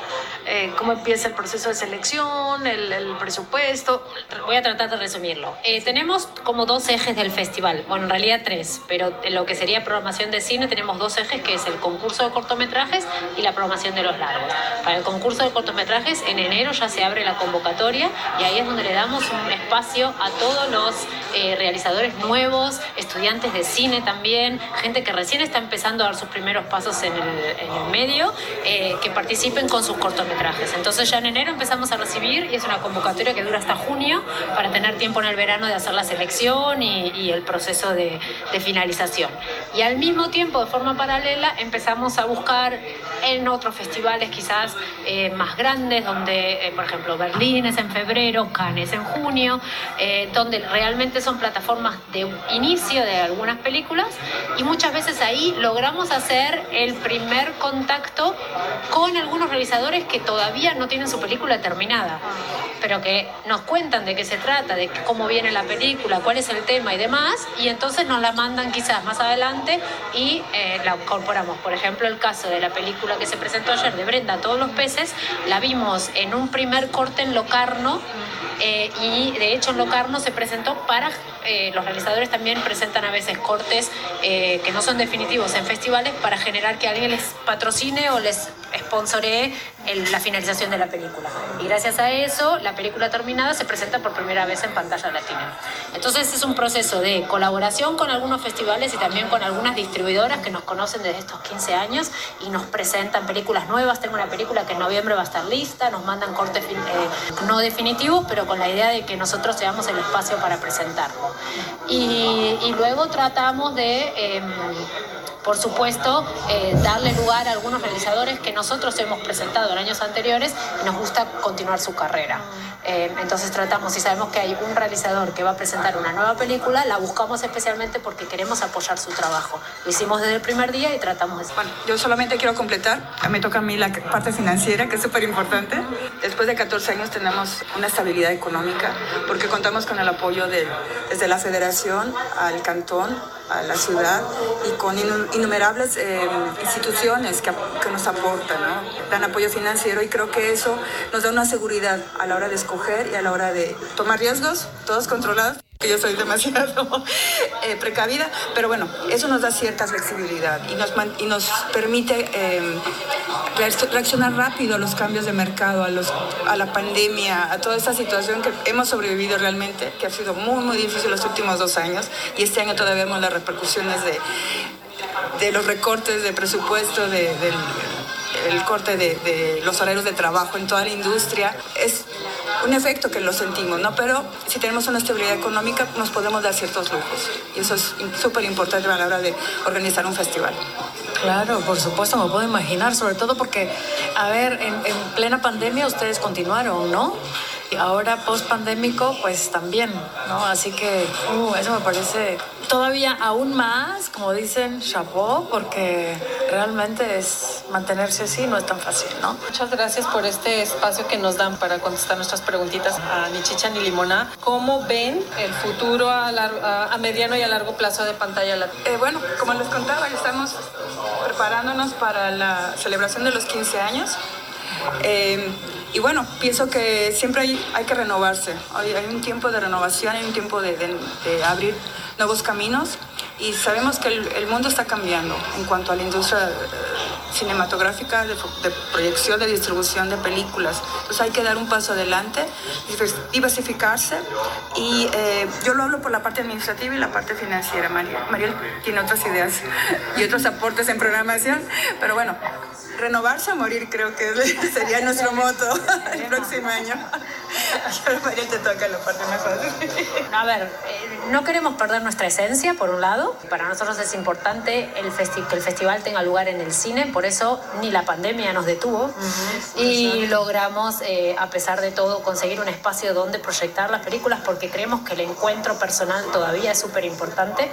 eh, cómo empieza el proceso de selección, el, presupuesto. Voy a tratar de resumirlo. Eh, tenemos como dos ejes del festival, bueno, en realidad tres, pero en lo que sería programación de cine tenemos dos ejes, que es el concurso de cortometrajes y la programación de los largos. Para el concurso de cortometrajes, en enero ya se abre la convocatoria y ahí es donde le damos un espacio a todos los eh, realizadores nuevos, estudiantes de cine también, gente que recién está empezando a dar sus primeros pasos en el, medio, eh, que participen con sus cortometrajes. Entonces ya en enero empezamos a recibir y es una convocatoria que dura hasta junio para tener tiempo en el verano de hacer la selección y, el proceso de, finalización. Y al mismo tiempo, de forma paralela, empezamos a buscar en otros festivales quizás eh, más grandes, donde, por ejemplo, Berlín es en febrero, Cannes en junio, donde realmente son plataformas de inicio de algunas películas y muchas veces ahí logramos hacer el primer contacto con algunos realizadores que todavía no tienen su película terminada, pero que nos cuentan de qué se trata, de cómo viene la película, cuál es el tema y demás, y entonces nos la mandan quizás más adelante y eh, la incorporamos. Por ejemplo, el caso de la película que se presentó ayer de Brenda, Todos los peces, la vimos en un primer corte en Locarno eh, y de hecho en Locarno se presentó para, eh, los realizadores también presentan a veces cortes eh, que no son definitivos en festivales para generar que alguien les patrocine o les sponsoree la finalización de la película. Y gracias a eso, la película terminada se presenta por primera vez en pantalla latina. Entonces es un proceso de colaboración con algunos festivales y también con algunas distribuidoras que nos conocen desde estos 15 años y nos presentan películas nuevas. Tengo una película que en noviembre va a estar lista, nos mandan cortes no definitivos, pero con la idea de que nosotros seamos el espacio para presentarlo. Y, luego tratamos de... Em, por supuesto, eh, darle lugar a algunos realizadores que nosotros hemos presentado en años anteriores y nos gusta continuar su carrera. Eh, entonces tratamos, si sabemos que hay un realizador que va a presentar una nueva película, la buscamos especialmente porque queremos apoyar su trabajo. Lo hicimos desde el primer día y tratamos de... Bueno, yo solamente quiero completar, me toca a mí la parte financiera, que es súper importante. Después de 14 años tenemos una estabilidad económica porque contamos con el apoyo de, desde la federación al cantón, a la ciudad y con innumerables eh, instituciones que, que, nos aportan, ¿no? dan apoyo financiero y creo que eso nos da una seguridad a la hora de escoger y a la hora de tomar riesgos, todos controlados yo soy demasiado eh, precavida, pero bueno, eso nos da cierta flexibilidad y nos, y nos permite eh, reaccionar rápido a los cambios de mercado, a, los, a la pandemia, a toda esta situación que hemos sobrevivido realmente, que ha sido muy, muy difícil los últimos dos años y este año todavía vemos las repercusiones de, de los recortes de presupuesto, de, del el corte de, de, los horarios de trabajo en toda la industria. Es un efecto que lo sentimos, ¿no? Pero si tenemos una estabilidad económica, nos podemos dar ciertos lujos. Y eso es súper importante a la hora de organizar un festival. Claro, por supuesto, me puedo imaginar, sobre todo porque, a ver, en, en plena pandemia ustedes continuaron, ¿no? Y ahora post pandémico, pues también, ¿no? Así que uh, eso me parece todavía aún más, como dicen, chapeau, porque realmente es mantenerse así no es tan fácil, ¿no? Muchas gracias por este espacio que nos dan para contestar nuestras preguntitas a ni chicha ni limona. ¿Cómo ven el futuro a, lar- a- a mediano y a largo plazo de pantalla latina? Eh, bueno, como les contaba, estamos preparándonos para la celebración de los 15 años. Eh, y bueno, pienso que siempre hay, hay que renovarse. Hay, hay un tiempo de renovación, hay un tiempo de, abrir nuevos caminos. Y sabemos que el, el mundo está cambiando en cuanto a la industria eh, cinematográfica, de, de proyección, de distribución de películas. Entonces hay que dar un paso adelante, divers- diversificarse. Y eh, yo lo hablo por la parte administrativa y la parte financiera. Mariel, Mariel tiene otras ideas y otros aportes en programación. Pero bueno, renovarse o morir creo que sería nuestro moto el próximo año. Pero Mariel te toca la parte fácil. A ver, eh, no queremos perder nuestra esencia, por un lado. Para nosotros es importante el que el festival tenga lugar en el cine, por eso ni la pandemia nos detuvo. Y logramos, eh, a pesar de todo, conseguir un espacio donde proyectar las películas, porque creemos que el encuentro personal todavía es súper importante.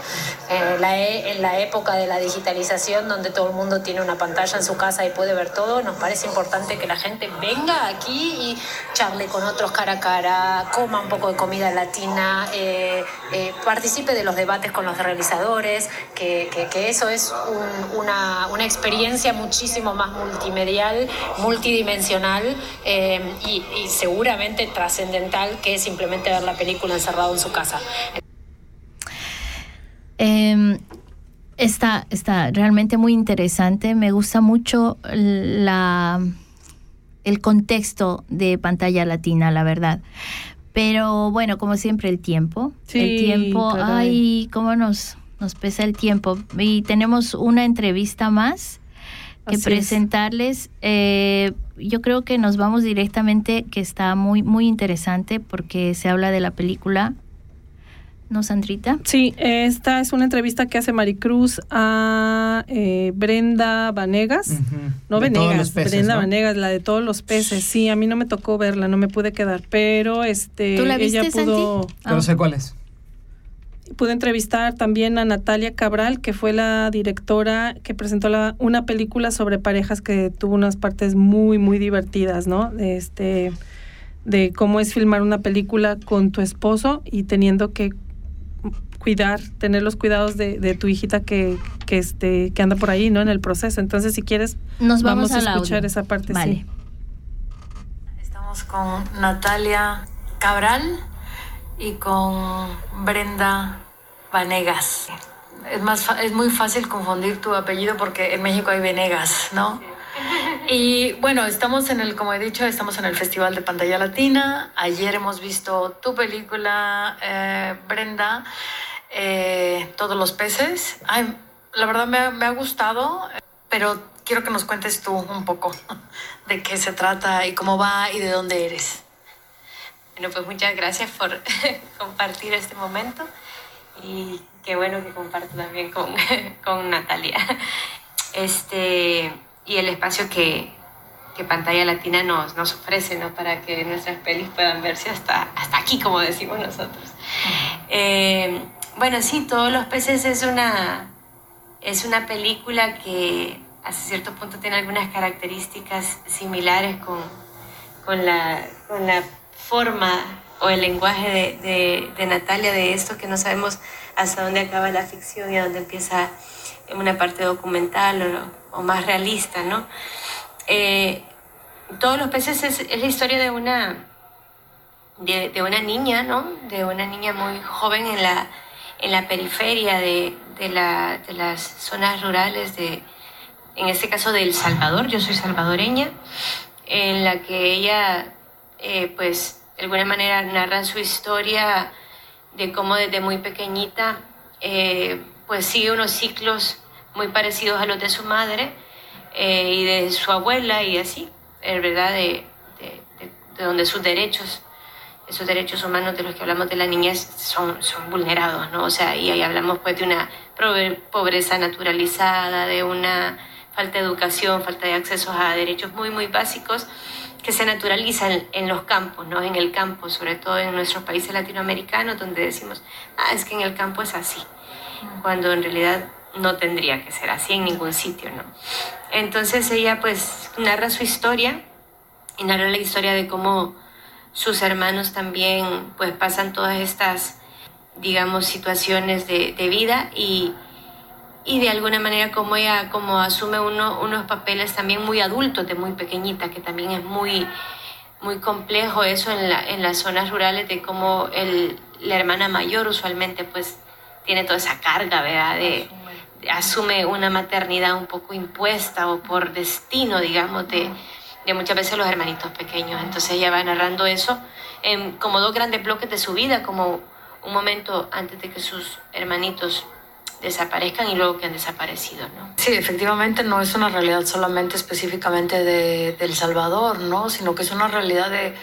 Eh, la e- en la época de la digitalización, donde todo el mundo tiene una pantalla en su casa y puede ver todo, nos parece importante que la gente venga aquí y charle con otros cara a cara, coma un poco de comida latina, eh, eh, participe de los debates con los realizadores, que, que- que eso es un- una, una experiencia muchísimo más multimedial, multidimensional eh, y, y seguramente trascendental que simplemente ver la película encerrado en su casa. Eh, está, está realmente muy interesante. Me gusta mucho la, el contexto de pantalla latina, la verdad. Pero bueno, como siempre, el tiempo. Sí, el tiempo, caray. ay, cómo nos, nos pesa el tiempo. Y tenemos una entrevista más que Así presentarles. Eh, yo creo que nos vamos directamente, que está muy, muy interesante porque se habla de la película. ¿No, Sandrita? Sí, esta es una entrevista que hace Maricruz a eh, Brenda Vanegas. No De todos Venegas, los peces, Brenda ¿no? Vanegas, la de todos los peces. Sí, a mí no me tocó verla, no me pude quedar, pero este ¿Tú la viste, ella pudo Santi? Pero sé cuál es. Pude entrevistar también a Natalia Cabral, que fue la directora que presentó la, una película sobre parejas que tuvo unas partes muy, muy divertidas, ¿no? De este de cómo es filmar una película con tu esposo y teniendo que cuidar, tener los cuidados de, de tu hijita que, que este que anda por ahí, ¿no? En el proceso. Entonces, si quieres, Nos vamos a escuchar audio. esa parte. Vale. Sí. Estamos con Natalia Cabral y con Brenda Vanegas. Es, más es muy fácil confundir tu apellido porque en México hay Venegas, ¿no? Y bueno, estamos en el, como he dicho, estamos en el Festival de Pantalla Latina. Ayer hemos visto tu película, eh, Brenda, eh, Todos los peces. Ay, la verdad me ha gustado, pero quiero que nos cuentes tú un poco de qué se trata y cómo va y de dónde eres. Bueno, pues muchas gracias por compartir este momento y qué bueno que comparto también con, con Natalia. Este, y el espacio que, que Pantalla Latina nos, nos ofrece ¿no? para que nuestras pelis puedan verse hasta, hasta aquí, como decimos nosotros. Eh, bueno, sí, Todos los peces es una, es una película que hasta cierto punto tiene algunas características similares con, con, la, con la forma o el lenguaje de, de, de Natalia de esto, que no sabemos hasta dónde acaba la ficción y a dónde empieza una parte documental o, o más realista, ¿no? Eh, Todos los peces es, es la historia de una, de, de una niña, ¿no? De una niña muy joven en la, en la periferia de, la, de las zonas rurales de, en este caso de El Salvador, yo soy salvadoreña, en la que ella, eh, pues, de alguna manera narra su historia de cómo desde muy pequeñita, eh, pues sigue unos ciclos muy parecidos a los de su madre eh, y de su abuela y así, en verdad, de, de, de, de donde sus derechos esos derechos humanos de los que hablamos de la niñez son, son vulnerados, ¿no? O sea, y ahí hablamos pues de una pobreza naturalizada, de una falta de educación, falta de acceso a derechos muy, muy básicos que se naturalizan en los campos, ¿no? En el campo, sobre todo en nuestros países latinoamericanos, donde decimos, ah, es que en el campo es así. cuando en realidad no tendría que ser así en ningún sitio, ¿no? Entonces ella pues narra su historia y narra la historia de cómo sus hermanos también pues pasan todas estas, digamos, situaciones de, de vida y, y de alguna manera como ella como asume uno, unos papeles también muy adultos de muy pequeñita, que también es muy, muy complejo eso en, la, en las zonas rurales de cómo el, la hermana mayor usualmente pues tiene toda esa carga, ¿verdad? De, de- asume una maternidad un poco impuesta o por destino, digamos, de, de muchas veces los hermanitos pequeños. Entonces ella va narrando eso en como dos grandes bloques de su vida, como un momento antes de que sus hermanitos desaparezcan y luego que han desaparecido, ¿no? Sí, efectivamente no es una realidad solamente específicamente de, de El Salvador, ¿no? Sino que es una realidad de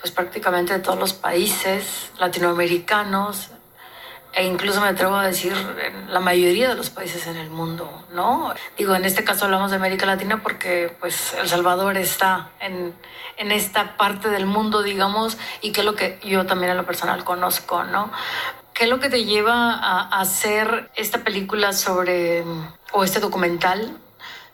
pues prácticamente de todos los países latinoamericanos e incluso me atrevo a decir la mayoría de los países en el mundo, ¿no? Digo, en este caso hablamos de América Latina porque pues El Salvador está en, en esta parte del mundo, digamos, y que es lo que yo también en lo personal conozco, ¿no? ¿Qué es lo que te lleva a, hacer esta película sobre, o este documental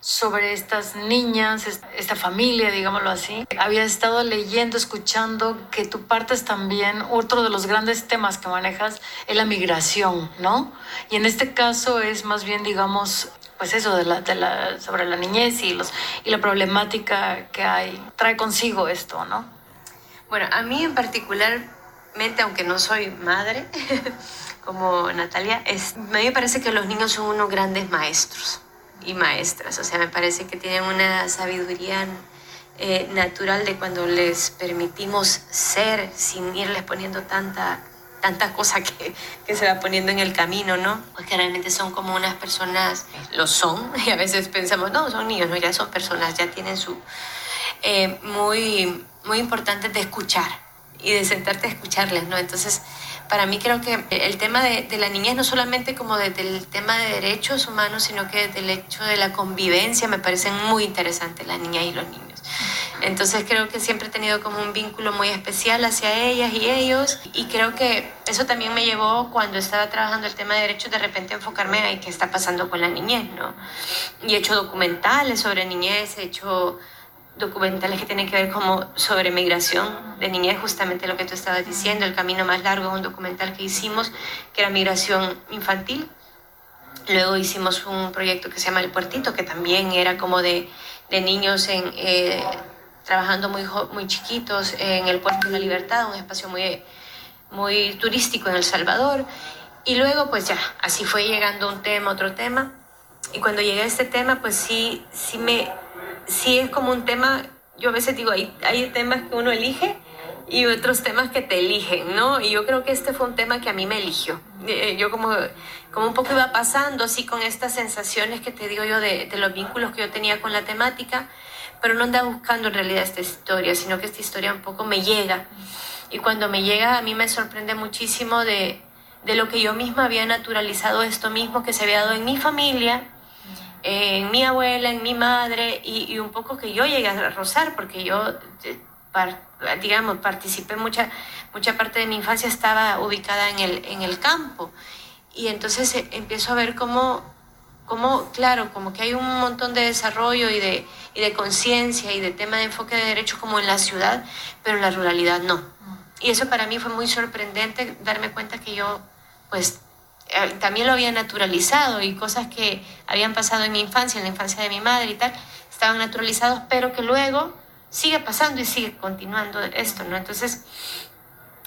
sobre estas niñas, es- esta familia, digámoslo así? Había estado leyendo, escuchando que tú partes también, otro de los grandes temas que manejas es la migración, ¿no? Y en este caso es más bien, digamos, pues eso, de la, de la, sobre la niñez y, los, y la problemática que hay, trae consigo esto, ¿no? Bueno, a mí en aunque no soy madre, como Natalia, es, a mí me parece que los niños son unos grandes maestros y maestras. O sea, me parece que tienen una sabiduría eh, natural de cuando les permitimos ser sin irles poniendo tanta tanta cosa que, que se va poniendo en el camino, ¿no? Porque realmente son como unas personas, lo son, y a veces pensamos, no, son niños, no, ya son personas, ya tienen su, eh, muy, muy importantes de escuchar y de sentarte a escucharles, ¿no? Entonces, para mí creo que el tema de, de la niñez no solamente como desde el tema de derechos humanos, sino que desde el hecho de la convivencia me parecen muy interesantes las niñas y los niños. Entonces creo que siempre he tenido como un vínculo muy especial hacia ellas y ellos y creo que eso también me llevó cuando estaba trabajando el tema de derechos de repente a enfocarme en qué está pasando con la niñez, ¿no? Y he hecho documentales sobre niñez, he hecho documentales que tienen que ver como sobre migración de niñez, justamente lo que tú estabas diciendo, El Camino Más Largo es un documental que hicimos que era migración infantil. Luego hicimos un proyecto que se llama El Puertito, que también era como de, de niños en, eh, trabajando muy, muy chiquitos en el Puerto de la Libertad, un espacio muy, muy turístico en El Salvador. Y luego pues ya, así fue llegando un tema, otro tema. Y cuando llegué a este tema, pues sí, sí me, sí es como un tema, yo a veces digo, hay, hay temas que uno elige y otros temas que te eligen, ¿no? Y yo creo que este fue un tema que a mí me eligió. Eh, Yo como, como un poco iba pasando así con estas sensaciones que te digo yo de, de los vínculos que yo tenía con la temática, pero no andaba buscando en realidad esta historia, sino que esta historia un poco me llega. Y cuando me llega a mí me sorprende muchísimo de, de lo que yo misma había naturalizado esto mismo que se había dado en mi familia, en mi abuela, en mi madre, y, y un poco que yo llegué a rozar, porque yo, eh, digamos, participé mucha, mucha parte de mi infancia estaba ubicada en el, en el campo. Y entonces eh, empiezo a ver cómo, cómo, claro, como que hay un montón de desarrollo y de, y de conciencia y de tema de enfoque de derechos como en la ciudad, pero en la ruralidad no. Y eso para mí fue muy sorprendente, darme cuenta que yo, pues, también lo había naturalizado y cosas que habían pasado en mi infancia, en la infancia de mi madre y tal, estaban naturalizados, pero que luego sigue pasando y sigue continuando esto, ¿no? Entonces,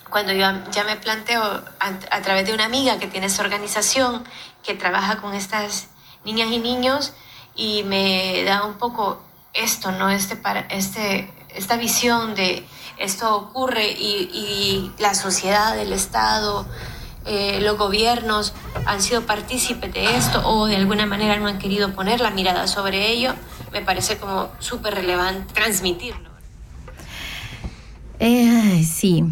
cuando yo ya me planteo a, través de una amiga que tiene esa organización, que trabaja con estas niñas y niños, y me da un poco esto, ¿no? Este, para, este, esta visión de esto ocurre y la sociedad, el Estado, eh, los gobiernos han sido partícipes de esto o de alguna manera no han querido poner la mirada sobre ello, me parece como súper relevante transmitirlo. Eh, sí.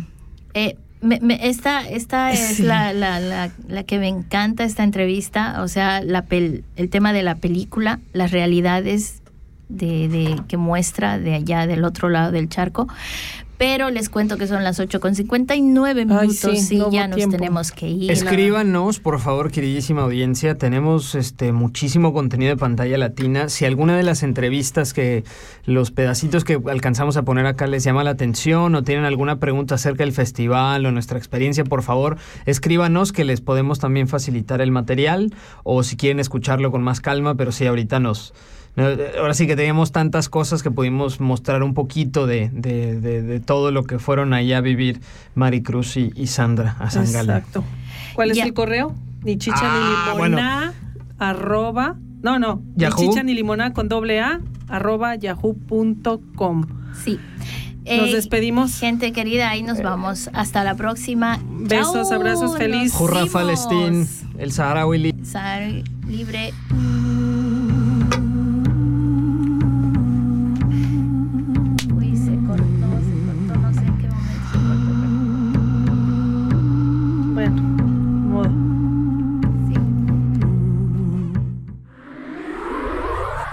Eh, me- me- esta esta es Sí. la, la, la, la que me encanta esta entrevista, o sea, la pel- el tema de la película, las realidades de, de- que muestra de allá del otro lado del charco, Pero les cuento que son las 8 con 59 minutos sí, y no ya nos tiempo. tenemos que ir. Escríbanos, por favor, queridísima audiencia. Tenemos este muchísimo contenido de pantalla latina. Si alguna de las entrevistas que los pedacitos que alcanzamos a poner acá les llama la atención o tienen alguna pregunta acerca del festival o nuestra experiencia, por favor, escríbanos que les podemos también facilitar el material o si quieren escucharlo con más calma, pero sí, ahorita nos... no, Ahora sí que teníamos tantas cosas que pudimos mostrar un poquito de, de- de- de todo lo que fueron allá a vivir Maricruz y, y Sandra a San Galo. Exacto. ¿Cuál es Ya. el correo? Ni chicha Ah, ni limoná, arroba, no, no, Yahoo. ni chicha ni limoná con doble A, arroba yahoo.com. Sí. Nos Eh, despedimos. Gente querida, ahí nos vamos. Hasta la próxima. Besos, Chao, abrazos, feliz. Vimos. Palestín, el Saharaui li- Sahara libre.